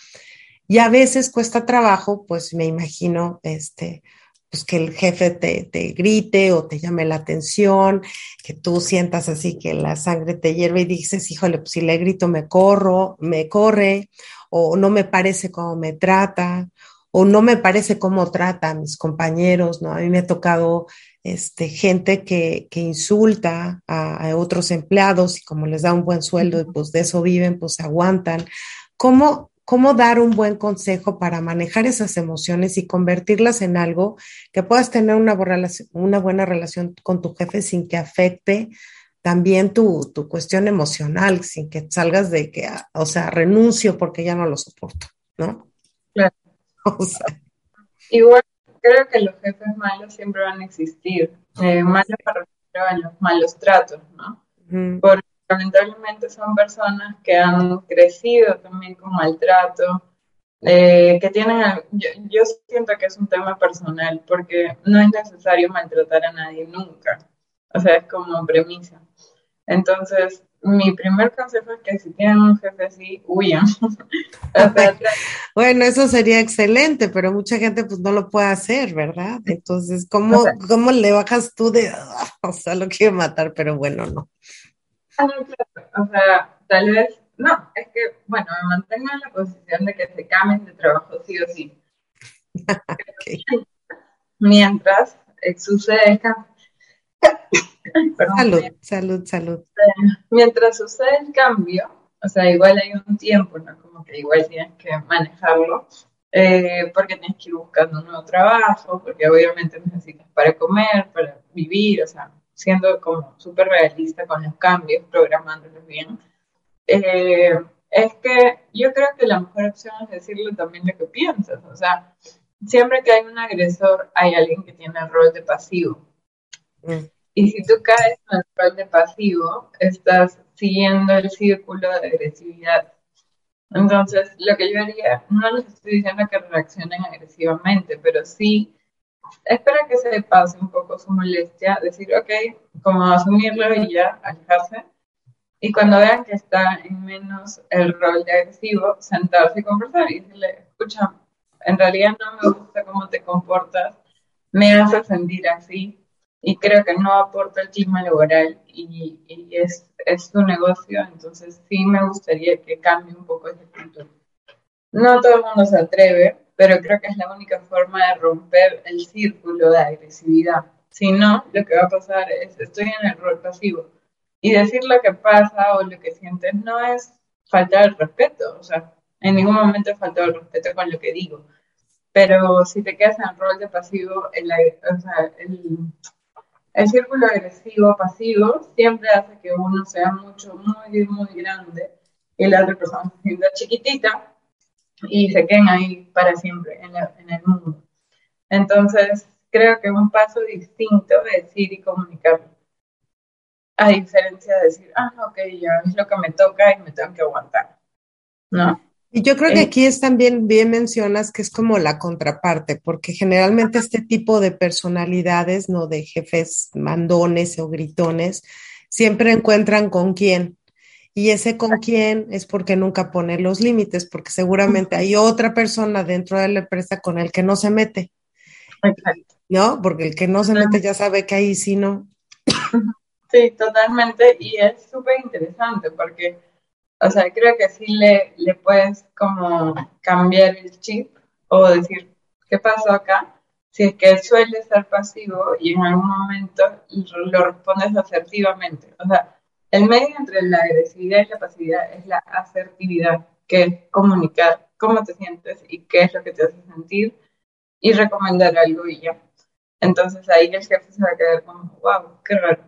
Y a veces cuesta trabajo, pues me imagino, este, pues que el jefe te, te, grite o te llame la atención, que tú sientas así que la sangre te hierve y dices, híjole, pues si le grito me corro, me corre, o no me parece cómo me trata, o no me parece cómo trata a mis compañeros, ¿no? A mí me ha tocado este, gente que, que insulta a, a, otros empleados y como les da un buen sueldo y pues de eso viven, pues aguantan. ¿Cómo, cómo dar un buen consejo para manejar esas emociones y convertirlas en algo que puedas tener una, una buena relación con tu jefe sin que afecte también tu, tu, cuestión emocional, sin que salgas de que, o sea, renuncio porque ya no lo soporto, ¿no? Claro. O sea. Creo que los jefes malos siempre van a existir. Eh, malos para los malos tratos, ¿no? Lamentablemente son personas que han crecido también con maltrato, eh, que tienen, yo, siento que es un tema personal, porque no es necesario maltratar a nadie nunca, o sea, es como premisa. Entonces, mi primer consejo es que si tienen un jefe así, huyan. bueno, eso sería excelente, pero mucha gente pues no lo puede hacer, ¿verdad? Entonces, ¿cómo, ¿cómo le bajas tú de, o sea, lo quiero matar, pero bueno, no? O sea, tal vez, no, es que, bueno, me mantengo en la posición de que se cambien de trabajo sí o sí. Mientras sucede el cambio. salud, salud, salud. Mientras sucede el cambio, o sea, igual hay un tiempo, ¿no? Como que igual tienes que manejarlo, eh, porque tienes que ir buscando un nuevo trabajo, porque obviamente necesitas para comer, para vivir, o sea, siendo como súper realista con los cambios, programándolos bien. Eh, es que yo creo que la mejor opción es decirle también lo que piensas, o sea, siempre que hay un agresor hay alguien que tiene el rol de pasivo. Mm. Y si tú caes en el rol de pasivo, estás siguiendo el círculo de agresividad. Entonces, lo que yo haría, no les estoy diciendo que reaccionen agresivamente, pero sí espera que se pase un poco su molestia, decir, ok, como asumirlo y ya, alejarse. Y cuando vean que está en menos el rol de agresivo, sentarse y conversar y decirle, escucha, en realidad no me gusta cómo te comportas, me hace sentir así, y creo que no aporta el clima laboral y, es, es tu negocio, entonces sí me gustaría que cambie un poco ese punto. No todo el mundo se atreve, pero creo que es la única forma de romper el círculo de agresividad. Si no, lo que va a pasar es, estoy en el rol pasivo. Y decir lo que pasa o lo que sientes no es faltar el respeto, o sea, en ningún momento he faltado el respeto con lo que digo. Pero si te quedas en el rol de pasivo, el, o sea, el, el círculo agresivo pasivo siempre hace que uno sea mucho, muy, muy grande y la otra persona se sienta chiquitita y se queden ahí para siempre en, el mundo. Entonces, creo que es un paso distinto de decir y comunicar. A diferencia de decir, ah, ok, ya es lo que me toca y me tengo que aguantar. ¿No? Y yo creo que eh, aquí es también bien mencionas que es como la contraparte, porque generalmente este tipo de personalidades, no de jefes mandones o gritones, siempre encuentran con quién. Y ese con quién es porque nunca pone los límites, porque seguramente hay otra persona dentro de la empresa con el que no se mete. Exacto. ¿No? Porque el que no se mete ya sabe que ahí sí no. Sí, totalmente. Y es súper interesante porque o sea, creo que sí le, le puedes como cambiar el chip o decir, ¿qué pasó acá? Si es que suele ser pasivo y en algún momento lo respondes asertivamente. O sea, el medio entre la agresividad y la pasividad es la asertividad, que es comunicar cómo te sientes y qué es lo que te hace sentir y recomendar algo y ya. Entonces ahí el jefe se va a quedar como, wow, qué raro.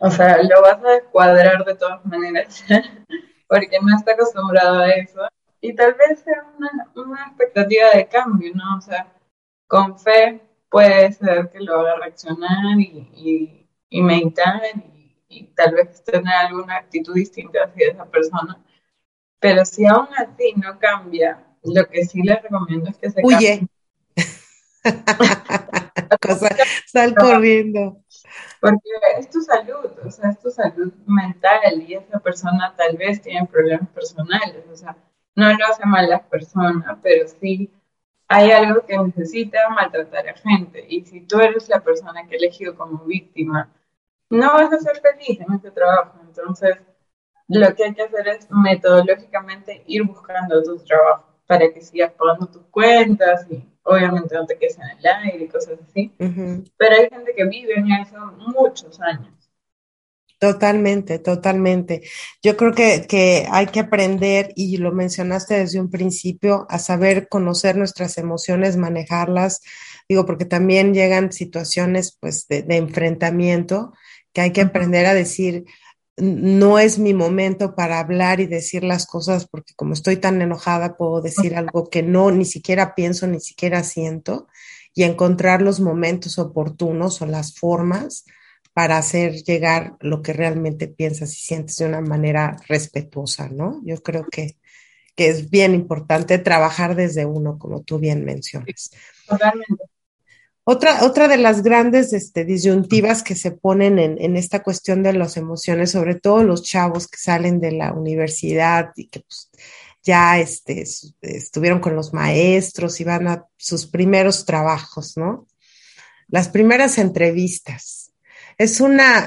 O sea, lo vas a cuadrar de todas maneras, porque no está acostumbrado a eso. Y tal vez sea una, expectativa de cambio, ¿no? O sea, con fe puede ser que lo haga reaccionar y, meditar y, tal vez tener alguna actitud distinta hacia esa persona. Pero si aún así no cambia, lo que sí les recomiendo es que se Huye. Cosa, sal corriendo. Porque es tu salud, o sea, es tu salud mental y esa persona tal vez tiene problemas personales, o sea, no lo hace mal la persona, pero sí hay algo que necesita maltratar a gente y si tú eres la persona que he elegido como víctima, no vas a ser feliz en este trabajo, entonces lo que hay que hacer es metodológicamente ir buscando tu trabajo para que sigas pagando tus cuentas y obviamente no te quedes en el aire y cosas así. Pero hay gente que vive en eso muchos años. Totalmente, totalmente. Yo creo que, que, hay que aprender, y lo mencionaste desde un principio, a saber conocer nuestras emociones, manejarlas. Digo, porque también llegan situaciones pues de, de enfrentamiento que hay que aprender a decir, no es mi momento para hablar y decir las cosas porque como estoy tan enojada puedo decir algo que no ni siquiera pienso, ni siquiera siento y encontrar los momentos oportunos o las formas para hacer llegar lo que realmente piensas y sientes de una manera respetuosa, ¿no? Yo creo que, que es bien importante trabajar desde uno, como tú bien mencionas. Totalmente. Otra, otra de las grandes este, disyuntivas que se ponen en, en, esta cuestión de las emociones, sobre todo los chavos que salen de la universidad y que pues, ya este, estuvieron con los maestros y van a sus primeros trabajos, ¿no? Las primeras entrevistas. Es una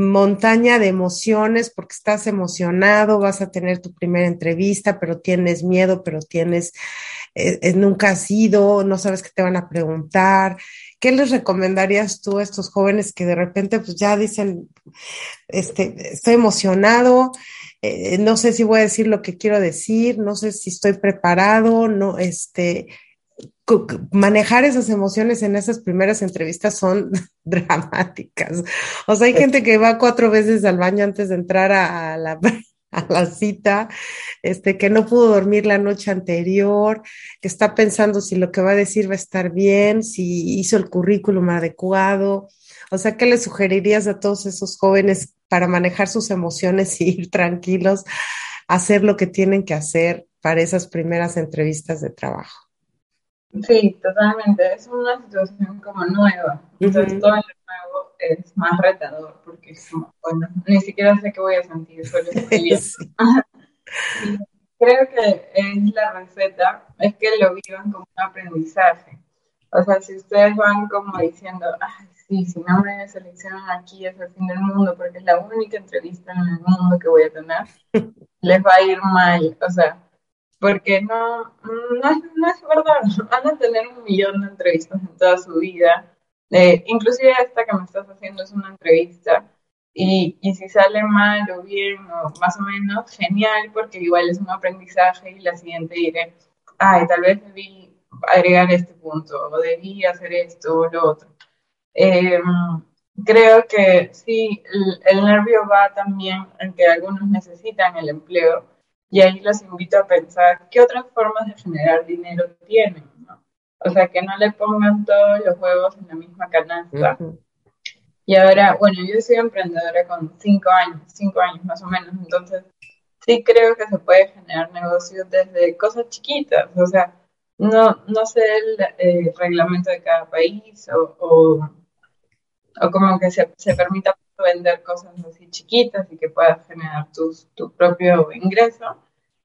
montaña de emociones porque estás emocionado, vas a tener tu primera entrevista, pero tienes miedo, pero tienes eh, eh, nunca has ido, no sabes qué te van a preguntar. ¿Qué les recomendarías tú a estos jóvenes que de repente pues ya dicen, este, estoy emocionado, eh, no sé si voy a decir lo que quiero decir, no sé si estoy preparado, no, este, manejar esas emociones en esas primeras entrevistas son dramáticas. O sea, hay gente que va cuatro veces al baño antes de entrar a la, la cita, este, que no pudo dormir la noche anterior, que está pensando si lo que va a decir va a estar bien, si hizo el currículum adecuado. O sea, ¿qué le sugerirías a todos esos jóvenes para manejar sus emociones y ir tranquilos, hacer lo que tienen que hacer para esas primeras entrevistas de trabajo? Sí, totalmente. Es una situación como nueva. Entonces, todo lo nuevo es más retador porque es como, bueno, ni siquiera sé qué voy a sentir, solo estoy Creo que es la receta, es que lo vivan como un aprendizaje. O sea, si ustedes van como diciendo, ay, sí, si no me seleccionan aquí es el fin del mundo porque es la única entrevista en el mundo que voy a tener, les va a ir mal. O sea, porque no, no, no, es verdad, van a tener un millón de entrevistas en toda su vida. Eh, inclusive esta que me estás haciendo es una entrevista y, y, si sale mal o bien o más o menos, genial, porque igual es un aprendizaje y la siguiente diré, ay, tal vez debí agregar este punto o debí hacer esto o lo otro. Em, creo que sí, el, el nervio va también en que algunos necesitan el empleo y ahí los invito a pensar qué otras formas de generar dinero tienen, ¿no? O sea, que no le pongan todos los huevos en la misma canasta. Y ahora, bueno, yo soy emprendedora con cinco años, cinco años más o menos, entonces sí creo que se puede generar negocios desde cosas chiquitas, o sea, no, no sé el reglamento de cada país o, o, o como que se, se permita vender cosas así chiquitas y que puedas generar tus, tu propio ingreso.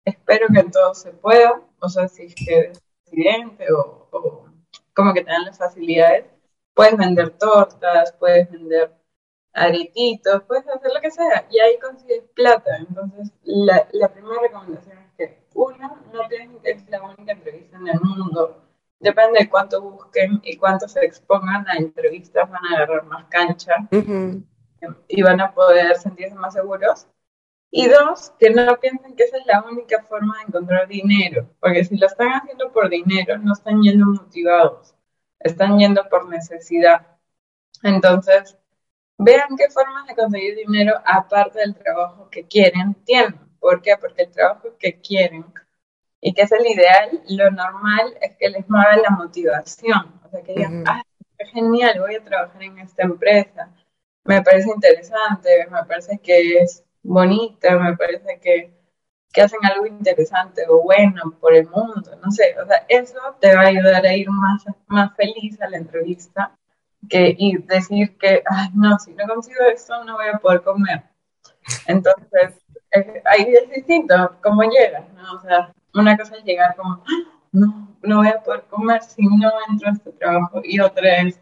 Espero que todo se pueda, o sea, si es que eres presidente o, o como que te dan las facilidades, puedes vender tortas, puedes vender aretitos, puedes hacer lo que sea y ahí consigues plata. Entonces, la, la primera recomendación es que, uno, no tienen es la única entrevista en el mundo. Depende de cuánto busquen y cuánto se expongan a entrevistas, van a agarrar más cancha y van a poder sentirse más seguros. Y dos, que no piensen que esa es la única forma de encontrar dinero, porque si lo están haciendo por dinero, no están yendo motivados, están yendo por necesidad. Entonces, vean qué formas de conseguir dinero aparte del trabajo que quieren tienen. ¿Por qué? Porque el trabajo que quieren y que es el ideal, lo normal es que les mueva la motivación. O sea, que digan, ah, qué genial, voy a trabajar en esta empresa me parece interesante, me parece que es bonita, me parece que, que hacen algo interesante o bueno por el mundo, no sé, o sea, eso te va a ayudar a ir más, más feliz a la entrevista que y decir que, ay, no, si no consigo esto no voy a poder comer. Entonces, ahí es distinto cómo llegas, ¿no? O sea, una cosa es llegar como, ah, no, no voy a poder comer si no entro a este trabajo y otra es,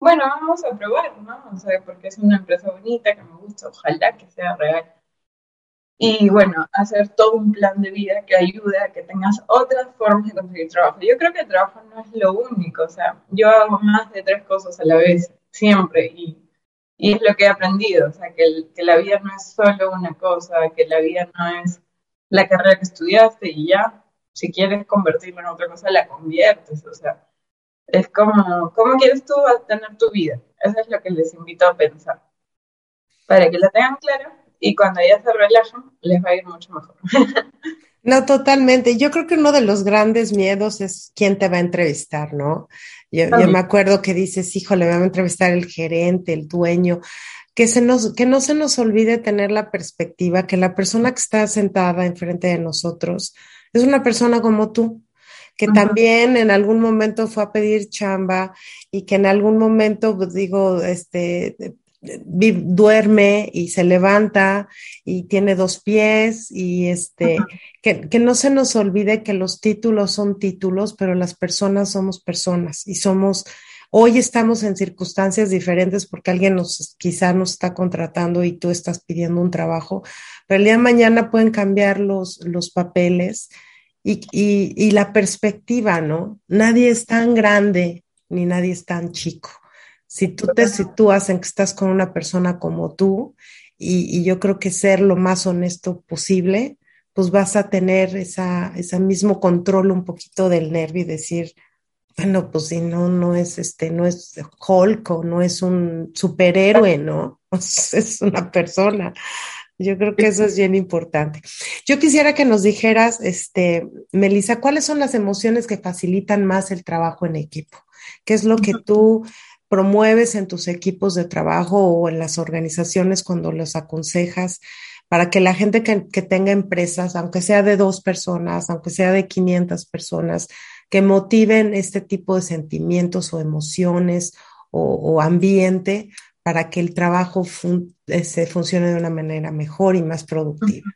bueno, vamos a probar, ¿no? O sea, porque es una empresa bonita que me gusta, ojalá que sea real. Y bueno, hacer todo un plan de vida que ayude a que tengas otras formas de conseguir trabajo. Yo creo que el trabajo no es lo único, o sea, yo hago más de tres cosas a la vez, siempre, y, es lo que he aprendido, o sea, que, que la vida no es solo una cosa, que la vida no es la carrera que estudiaste y ya, si quieres convertirlo en otra cosa, la conviertes, o sea, es como, ¿cómo quieres tú tener tu vida? Eso es lo que les invito a pensar. Para que la tengan clara y cuando ya se relajan, les va a ir mucho mejor. No, totalmente. Yo creo que uno de los grandes miedos es quién te va a entrevistar, ¿no? Yo, me acuerdo que dices, híjole, me va a entrevistar el gerente, el dueño, que, se nos, que no se nos olvide tener la perspectiva que la persona que está sentada enfrente de nosotros es una persona como tú, que también en algún momento fue a pedir chamba y que en algún momento, pues digo, este, duerme y se levanta y tiene dos pies y este, que, que, no se nos olvide que los títulos son títulos, pero las personas somos personas y somos, hoy estamos en circunstancias diferentes porque alguien nos quizá nos está contratando y tú estás pidiendo un trabajo, pero el día de mañana pueden cambiar los, los papeles y, y, y la perspectiva, ¿no? Nadie es tan grande ni nadie es tan chico si tú te sitúas en que estás con una persona como tú, y, yo creo que ser lo más honesto posible, pues vas a tener esa, ese mismo control un poquito del nervio y decir, bueno, pues si no, no es este, no es Hulk o no es un superhéroe, ¿no? es una persona. Yo creo que eso es bien importante. Yo quisiera que nos dijeras, este, Melissa, ¿cuáles son las emociones que facilitan más el trabajo en equipo? ¿Qué es lo que tú promueves en tus equipos de trabajo o en las organizaciones cuando los aconsejas para que la gente que, tenga empresas, aunque sea de dos personas, aunque sea de 500 personas, que motiven este tipo de sentimientos o emociones o, ambiente para que el trabajo se este, funcione de una manera mejor y más productiva.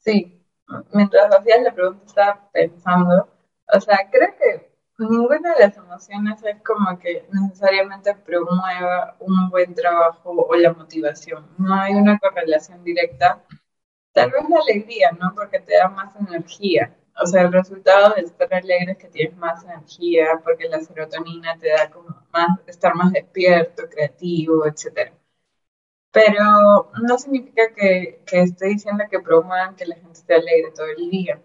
Sí, mientras hacías la pregunta estaba pensando, o sea, creo que Ninguna de las emociones es como que necesariamente promueva un buen trabajo o la motivación. No hay una correlación directa. Tal vez la alegría, ¿no? Porque te da más energía. O sea, el resultado de estar alegre es que tienes más energía, porque la serotonina te da como más, estar más despierto, creativo, etc. Pero no significa que, que esté diciendo que promuevan que la gente esté alegre todo el día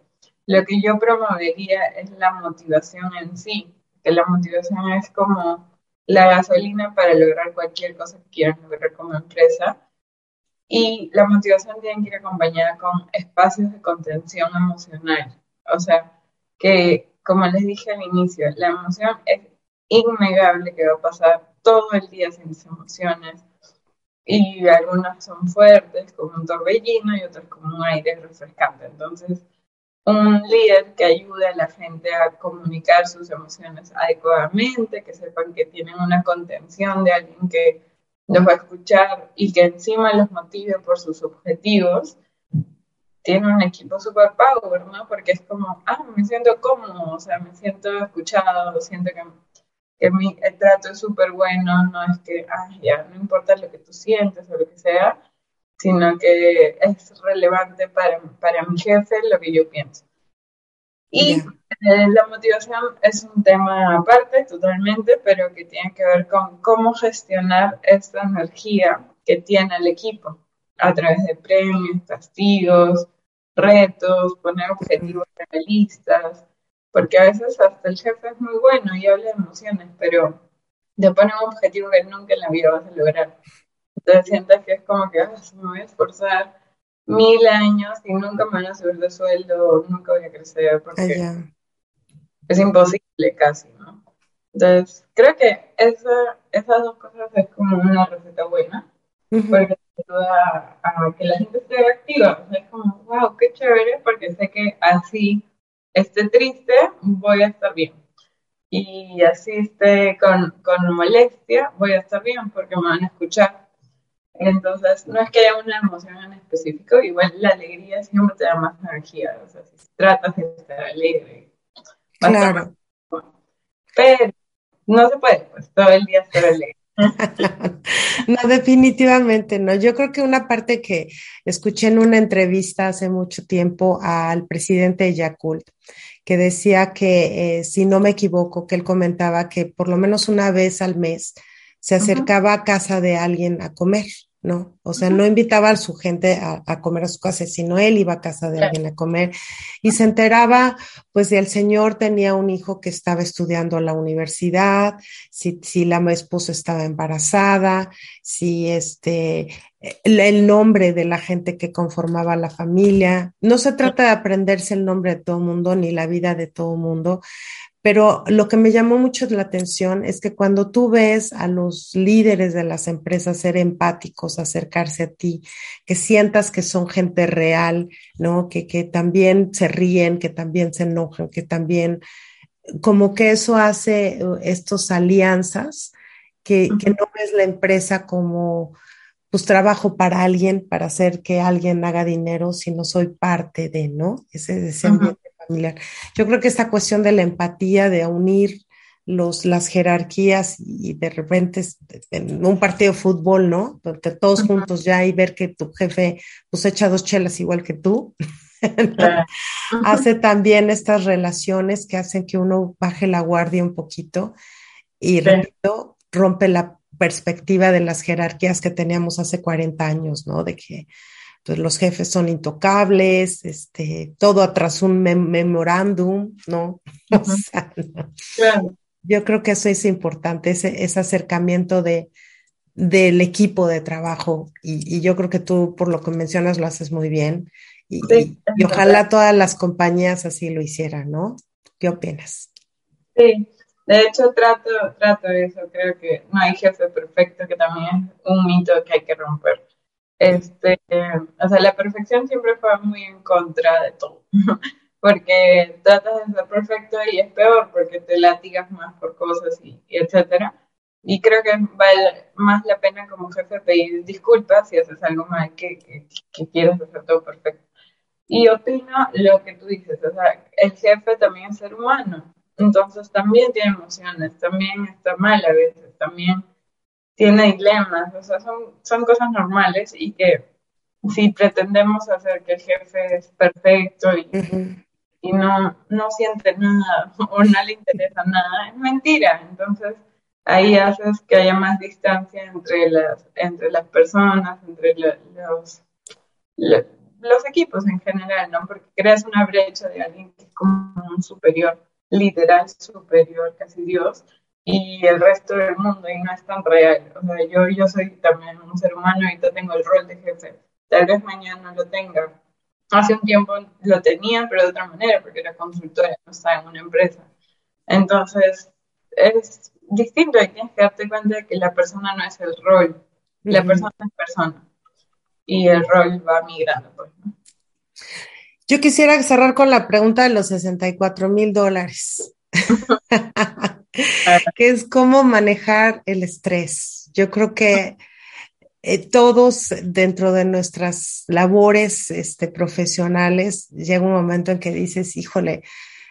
lo que yo promovería es la motivación en sí, que la motivación es como la gasolina para lograr cualquier cosa que quieran lograr como empresa. Y la motivación tiene que ir acompañada con espacios de contención emocional. O sea, que como les dije al inicio, la emoción es innegable que va a pasar todo el día sin emociones. Y algunas son fuertes, como un torbellino, y otras como un aire refrescante. Entonces, un líder que ayude a la gente a comunicar sus emociones adecuadamente, que sepan que tienen una contención de alguien que los va a escuchar y que encima los motive por sus objetivos, tiene un equipo super power, ¿no? Porque es como, ah, me siento cómodo, o sea, me siento escuchado, siento que, que mi, el trato es súper bueno, no es que, ah, ya, no importa lo que tú sientes o lo que sea, sino que es relevante para, para mi jefe lo que yo pienso. Y eh, la motivación es un tema aparte totalmente, pero que tiene que ver con cómo gestionar esta energía que tiene el equipo a través de premios, castigos, retos, poner objetivos realistas, porque a veces hasta el jefe es muy bueno y habla de emociones, pero te pone un objetivo que nunca en la vida vas a lograr. Entonces sientes que es como que ah, me voy a esforzar mil años y nunca me van a subir de sueldo, nunca voy a crecer, porque es imposible casi, ¿no? Entonces, creo que esa, esas dos cosas es como una receta buena, porque te ayuda a, que la gente esté activa. Sea, es como, wow, qué chévere, porque sé que así esté triste, voy a estar bien. Y así esté con, con molestia, voy a estar bien, porque me van a escuchar entonces, no es que haya una emoción en específico, igual la alegría siempre te da más energía, o sea, si tratas de estar alegre. Claro. Pero no se puede, pues todo el día estar alegre. no, definitivamente no. Yo creo que una parte que escuché en una entrevista hace mucho tiempo al presidente de Yakult, que decía que, eh, si no me equivoco, que él comentaba que por lo menos una vez al mes se acercaba a casa de alguien a comer, ¿no? O sea, no invitaba a su gente a, comer a su casa, sino él iba a casa de alguien a comer y se enteraba, pues, si el señor tenía un hijo que estaba estudiando en la universidad, si, si la esposa estaba embarazada, si este, el, nombre de la gente que conformaba la familia. No se trata de aprenderse el nombre de todo el mundo ni la vida de todo el mundo, Pero lo que me llamó mucho la atención es que cuando tú ves a los líderes de las empresas ser empáticos, acercarse a ti, que sientas que son gente real, ¿no? Que, que también se ríen, que también se enojan, que también, como que eso hace uh, estos alianzas, que, que no ves la empresa como, pues trabajo para alguien, para hacer que alguien haga dinero, sino soy parte de, ¿no? Ese, ese ambiente familiar. Yo creo que esta cuestión de la empatía, de unir los, las jerarquías y de repente en un partido de fútbol, ¿no? todos juntos ya y ver que tu jefe pues echa dos chelas igual que tú. hace también estas relaciones que hacen que uno baje la guardia un poquito y repito, rompe la perspectiva de las jerarquías que teníamos hace 40 años, ¿no? De que entonces los jefes son intocables, este, todo atrás un memorándum, ¿no? O sea, Yo creo que eso es importante, ese, ese acercamiento de, del equipo de trabajo y, yo creo que tú, por lo que mencionas, lo haces muy bien y, y, ojalá todas las compañías así lo hicieran, ¿no? ¿Qué opinas? Sí, de hecho trato, trato eso, creo que no hay jefe perfecto, que también es un mito que hay que romper. Este, o sea, la perfección siempre fue muy en contra de todo, porque tratas de ser perfecto y es peor porque te latigas más por cosas y, etcétera. Y creo que vale más la pena como jefe pedir disculpas si haces algo mal que, que, que quieres hacer todo perfecto. Y opino lo que tú dices, o sea, el jefe también es ser humano, entonces también tiene emociones, también está mal a veces, también tiene dilemas, o sea, son, son cosas normales y que si pretendemos hacer que el jefe es perfecto y, y no, no siente nada o no le interesa nada, es mentira. Entonces ahí haces que haya más distancia entre las, entre las personas, entre los, los, equipos en general, ¿no? Porque creas una brecha de alguien que es como un superior, literal superior, casi Dios, y el resto del mundo y no es tan real. O sea, yo, yo soy también un ser humano y yo tengo el rol de jefe. Tal vez mañana lo tenga. Hace un tiempo lo tenía, pero de otra manera, porque era consultora, no estaba en una empresa. Entonces, es distinto y tienes que darte cuenta de que la persona no es el rol, la persona es persona. Y el rol va migrando, pues, Yo quisiera cerrar con la pregunta de los 64 mil dólares. que es cómo manejar el estrés. Yo creo que eh, todos dentro de nuestras labores este, profesionales llega un momento en que dices, híjole,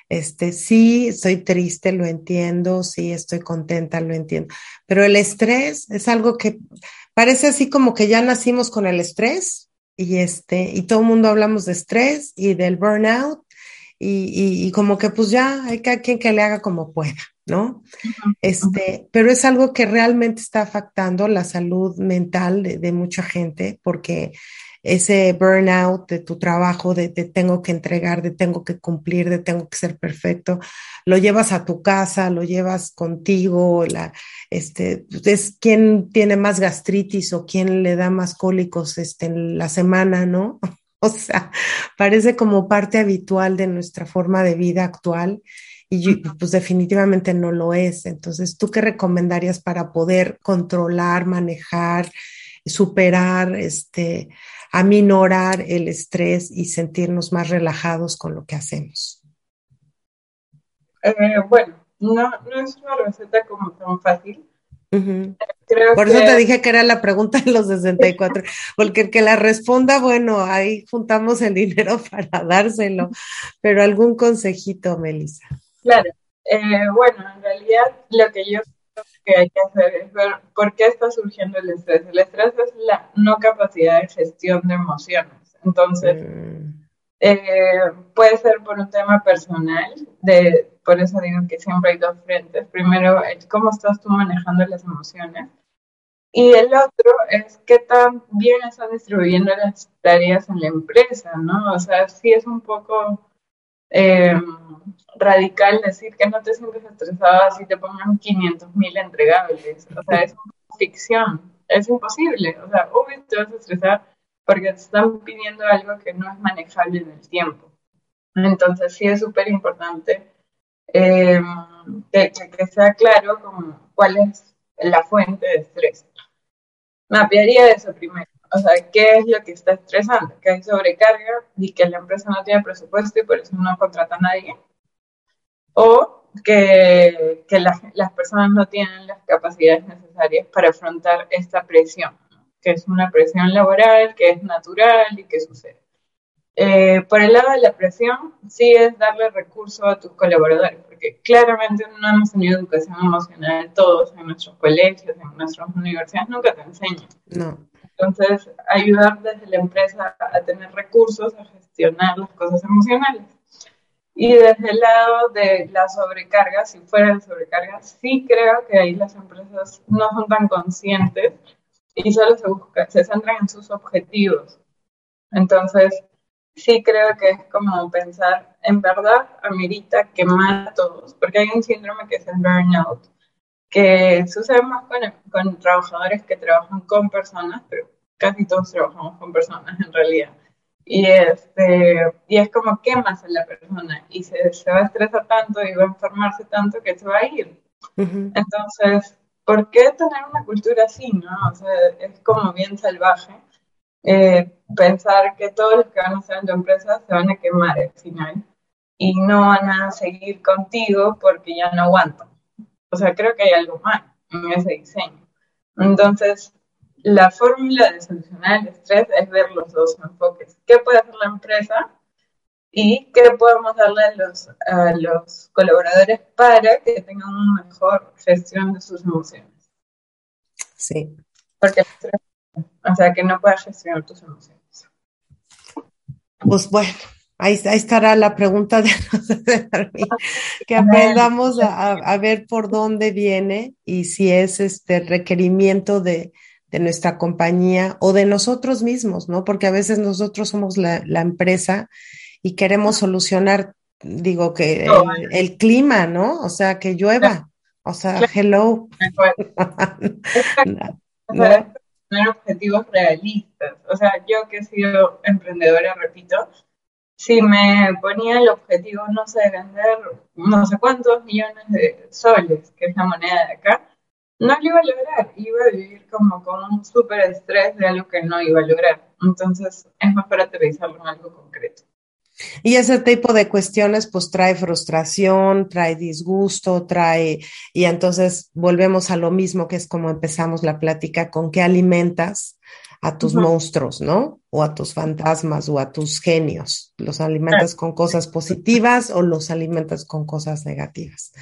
este, sí, estoy triste, lo entiendo, sí, estoy contenta, lo entiendo, pero el estrés es algo que parece así como que ya nacimos con el estrés y este, y todo el mundo hablamos de estrés y del burnout y, y, como que pues ya hay quien que le haga como pueda. ¿No? Este, pero es algo que realmente está afectando la salud mental de, mucha gente porque ese burnout de tu trabajo, de, tengo que entregar, de tengo que cumplir, de tengo que ser perfecto, lo llevas a tu casa, lo llevas contigo, la, este, es quien tiene más gastritis o quién le da más cólicos este, en la semana, ¿no? O sea, parece como parte habitual de nuestra forma de vida actual y pues definitivamente no lo es. Entonces, ¿tú qué recomendarías para poder controlar, manejar, superar, este, aminorar el estrés y sentirnos más relajados con lo que hacemos? Eh, bueno, no, no es una receta como tan fácil. Por eso te dije que era la pregunta de los 64, porque el que la responda, bueno, ahí juntamos el dinero para dárselo, pero algún consejito, Melissa. Claro, eh, bueno, en realidad lo que yo creo que hay que hacer es ver por qué está surgiendo el estrés. El estrés es la no capacidad de gestión de emociones. Entonces, mm. eh, puede ser por un tema personal, de, por eso digo que siempre hay dos frentes. Primero, cómo estás tú manejando las emociones. Y el otro es qué tan bien están distribuyendo las tareas en la empresa, ¿no? O sea, sí es un poco eh, radical decir que no te sientes estresada si te pongan 500 mil entregables. O sea, es ficción, es imposible. O sea, obvio te vas a estresar porque te están pidiendo algo que no es manejable en el tiempo. Entonces, sí es súper importante eh, que, sea claro cuál es la fuente de estrés. Mapearía eso primero. O sea, ¿qué es lo que está estresando? Que hay sobrecarga y que la empresa no tiene presupuesto y por eso no contrata a nadie. O que, que las personas no tienen las capacidades necesarias para afrontar esta presión, que es una presión laboral, que es natural y que sucede. Eh, por el lado de la presión, sí es darle recursos a tus colaboradores, porque claramente no hemos tenido educación emocional todos en nuestros colegios, en nuestras universidades, nunca te enseñan. No. Entonces, ayudar desde la empresa a tener recursos, a gestionar las cosas emocionales. Y desde el lado de la sobrecarga, si fuera de sobrecarga, sí creo que ahí las empresas no son tan conscientes y solo se, busca, se centran en sus objetivos. Entonces, sí creo que es como pensar, en verdad, amerita quemar a todos, porque hay un síndrome que es el burnout, que sucede más con, con trabajadores que trabajan con personas, pero casi todos trabajamos con personas en realidad. Y, este, y es como quemas a la persona y se, se va a estresar tanto y va a enfermarse tanto que se va a ir. Entonces, ¿por qué tener una cultura así, no? O sea, es como bien salvaje eh, pensar que todos los que van a estar en tu empresa se van a quemar al final y no van a seguir contigo porque ya no aguantan. O sea, creo que hay algo mal en ese diseño. Entonces, la fórmula de solucionar el estrés es ver los dos enfoques. ¿Qué puede hacer la empresa? ¿Y qué podemos darle a los, a los colaboradores para que tengan una mejor gestión de sus emociones? Sí. Porque el estrés o sea, que no puedas gestionar tus emociones. Pues bueno, ahí, estará la pregunta de, que aprendamos a, ver por dónde viene y si es este requerimiento de, nuestra compañía o de nosotros mismos, ¿no? Porque a veces nosotros somos la, empresa y queremos solucionar, digo, que el, clima, ¿no? O sea, que llueva. O sea, hello. tener objetivos realistas. O sea, yo que he sido emprendedora, repito, si me ponía el objetivo, no sé, vender no sé cuántos millones de soles, que es la moneda de acá, no lo iba a lograr, iba a vivir como con un súper estrés de algo que no iba a lograr. Entonces, es más para aterrizarlo en algo concreto. Y ese tipo de cuestiones pues trae frustración, trae disgusto, trae, y entonces volvemos a lo mismo que es como empezamos la plática, con qué alimentas a tus monstruos, ¿no? O a tus fantasmas o a tus genios. ¿Los alimentas con cosas positivas o los alimentas con cosas negativas?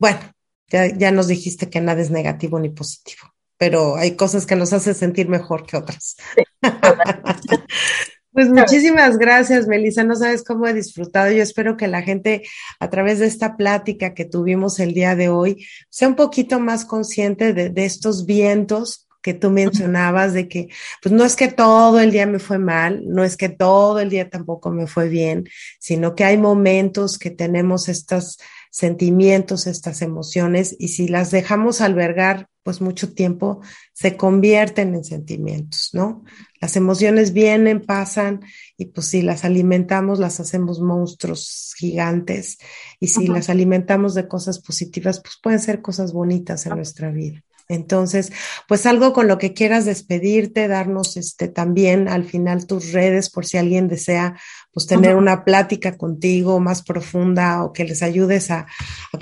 Bueno, ya, ya nos dijiste que nada es negativo ni positivo, pero hay cosas que nos hacen sentir mejor que otras. Pues muchísimas gracias, Melissa. No sabes cómo he disfrutado. Yo espero que la gente, a través de esta plática que tuvimos el día de hoy, sea un poquito más consciente de, estos vientos que tú mencionabas, de que, pues no es que todo el día me fue mal, no es que todo el día tampoco me fue bien, sino que hay momentos que tenemos estos sentimientos, estas emociones, y si las dejamos albergar pues mucho tiempo, se convierten en sentimientos, ¿no? Las emociones vienen, pasan, y pues si las alimentamos, las hacemos monstruos gigantes, y si las alimentamos de cosas positivas, pues pueden ser cosas bonitas en nuestra vida. Entonces, pues algo con lo que quieras despedirte, darnos este también al final tus redes por si alguien desea pues tener una plática contigo más profunda o que les ayudes a,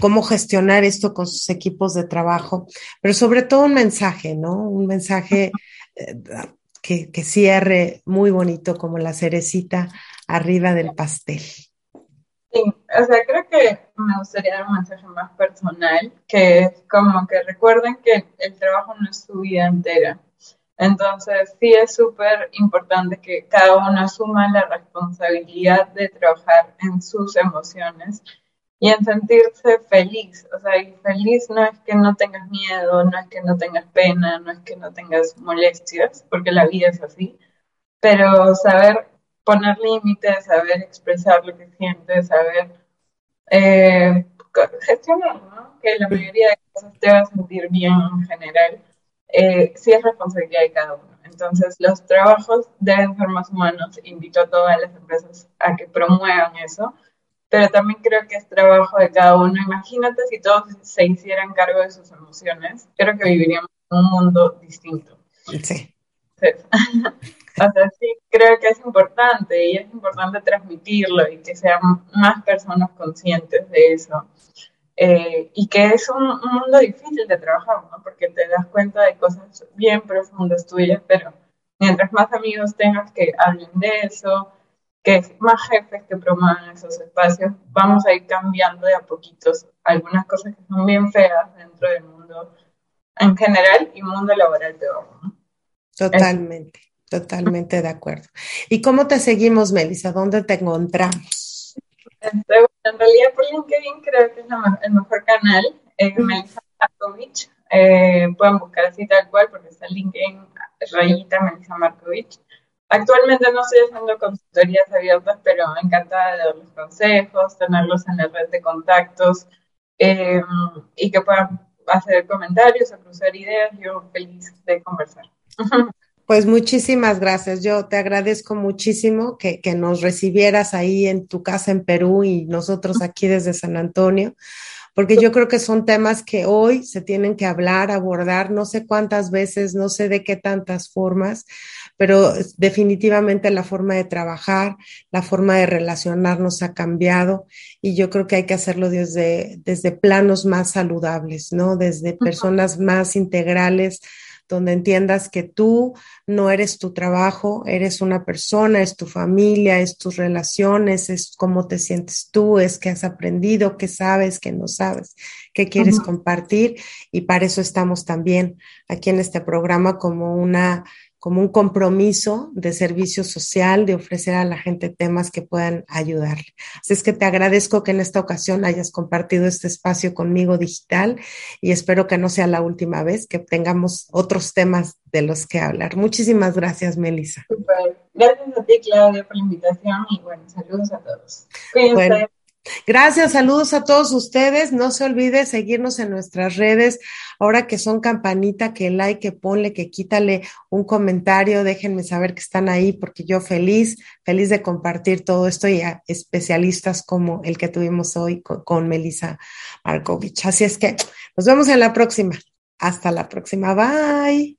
cómo gestionar esto con sus equipos de trabajo, pero sobre todo un mensaje, ¿no? Un mensaje eh, que, que cierre muy bonito como la cerecita arriba del pastel. Sí, o sea, creo que me gustaría dar un mensaje más personal, que es como que recuerden que el trabajo no es su vida entera. Entonces, sí es súper importante que cada uno asuma la responsabilidad de trabajar en sus emociones y en sentirse feliz. O sea, y feliz no es que no tengas miedo, no es que no tengas pena, no es que no tengas molestias, porque la vida es así, pero saber poner límites, saber expresar lo que sientes, saber eh, gestionar, ¿no? Que la mayoría de cosas te va a sentir bien en general, eh, sí es responsabilidad de cada uno. Entonces, los trabajos deben ser más humanos. Invito a todas las empresas a que promuevan eso, pero también creo que es trabajo de cada uno. Imagínate si todos se hicieran cargo de sus emociones, creo que viviríamos en un mundo distinto. Sí. o sea, sí, creo que es importante y es importante transmitirlo y que sean más personas conscientes de eso. Eh, y que es un, mundo difícil de trabajar, ¿no? Porque te das cuenta de cosas bien profundas tuyas, pero mientras más amigos tengas que hablen de eso, que más jefes que promuevan esos espacios, vamos a ir cambiando de a poquitos algunas cosas que son bien feas dentro del mundo en general y mundo laboral peor. ¿no? Totalmente, totalmente de acuerdo. ¿Y cómo te seguimos, Melissa? ¿Dónde te encontramos? En realidad por LinkedIn creo que es el mejor canal, eh, Melissa Markovich. Eh, pueden buscar así tal cual porque está el LinkedIn rayita Melissa Markovich. Actualmente no estoy haciendo consultorías abiertas, pero me encanta darles consejos, tenerlos en la red de contactos eh, y que puedan hacer comentarios o cruzar ideas. Yo feliz de conversar. Pues muchísimas gracias. Yo te agradezco muchísimo que, que, nos recibieras ahí en tu casa en Perú y nosotros aquí desde San Antonio, porque yo creo que son temas que hoy se tienen que hablar, abordar, no sé cuántas veces, no sé de qué tantas formas, pero definitivamente la forma de trabajar, la forma de relacionarnos ha cambiado y yo creo que hay que hacerlo desde, desde planos más saludables, ¿no? Desde personas más integrales donde entiendas que tú no eres tu trabajo, eres una persona, es tu familia, es tus relaciones, es cómo te sientes tú, es que has aprendido, qué sabes, qué no sabes, qué quieres compartir. Y para eso estamos también aquí en este programa como una como un compromiso de servicio social, de ofrecer a la gente temas que puedan ayudarle. Así es que te agradezco que en esta ocasión hayas compartido este espacio conmigo digital y espero que no sea la última vez que tengamos otros temas de los que hablar. Muchísimas gracias, Melissa. Gracias a ti, Claudia, por la invitación y bueno, saludos a todos. Cuídense. Gracias, saludos a todos ustedes. No se olvide seguirnos en nuestras redes. Ahora que son campanita, que like, que ponle, que quítale un comentario, déjenme saber que están ahí porque yo feliz, feliz de compartir todo esto y a especialistas como el que tuvimos hoy con, con Melissa Markovich. Así es que nos vemos en la próxima. Hasta la próxima. Bye.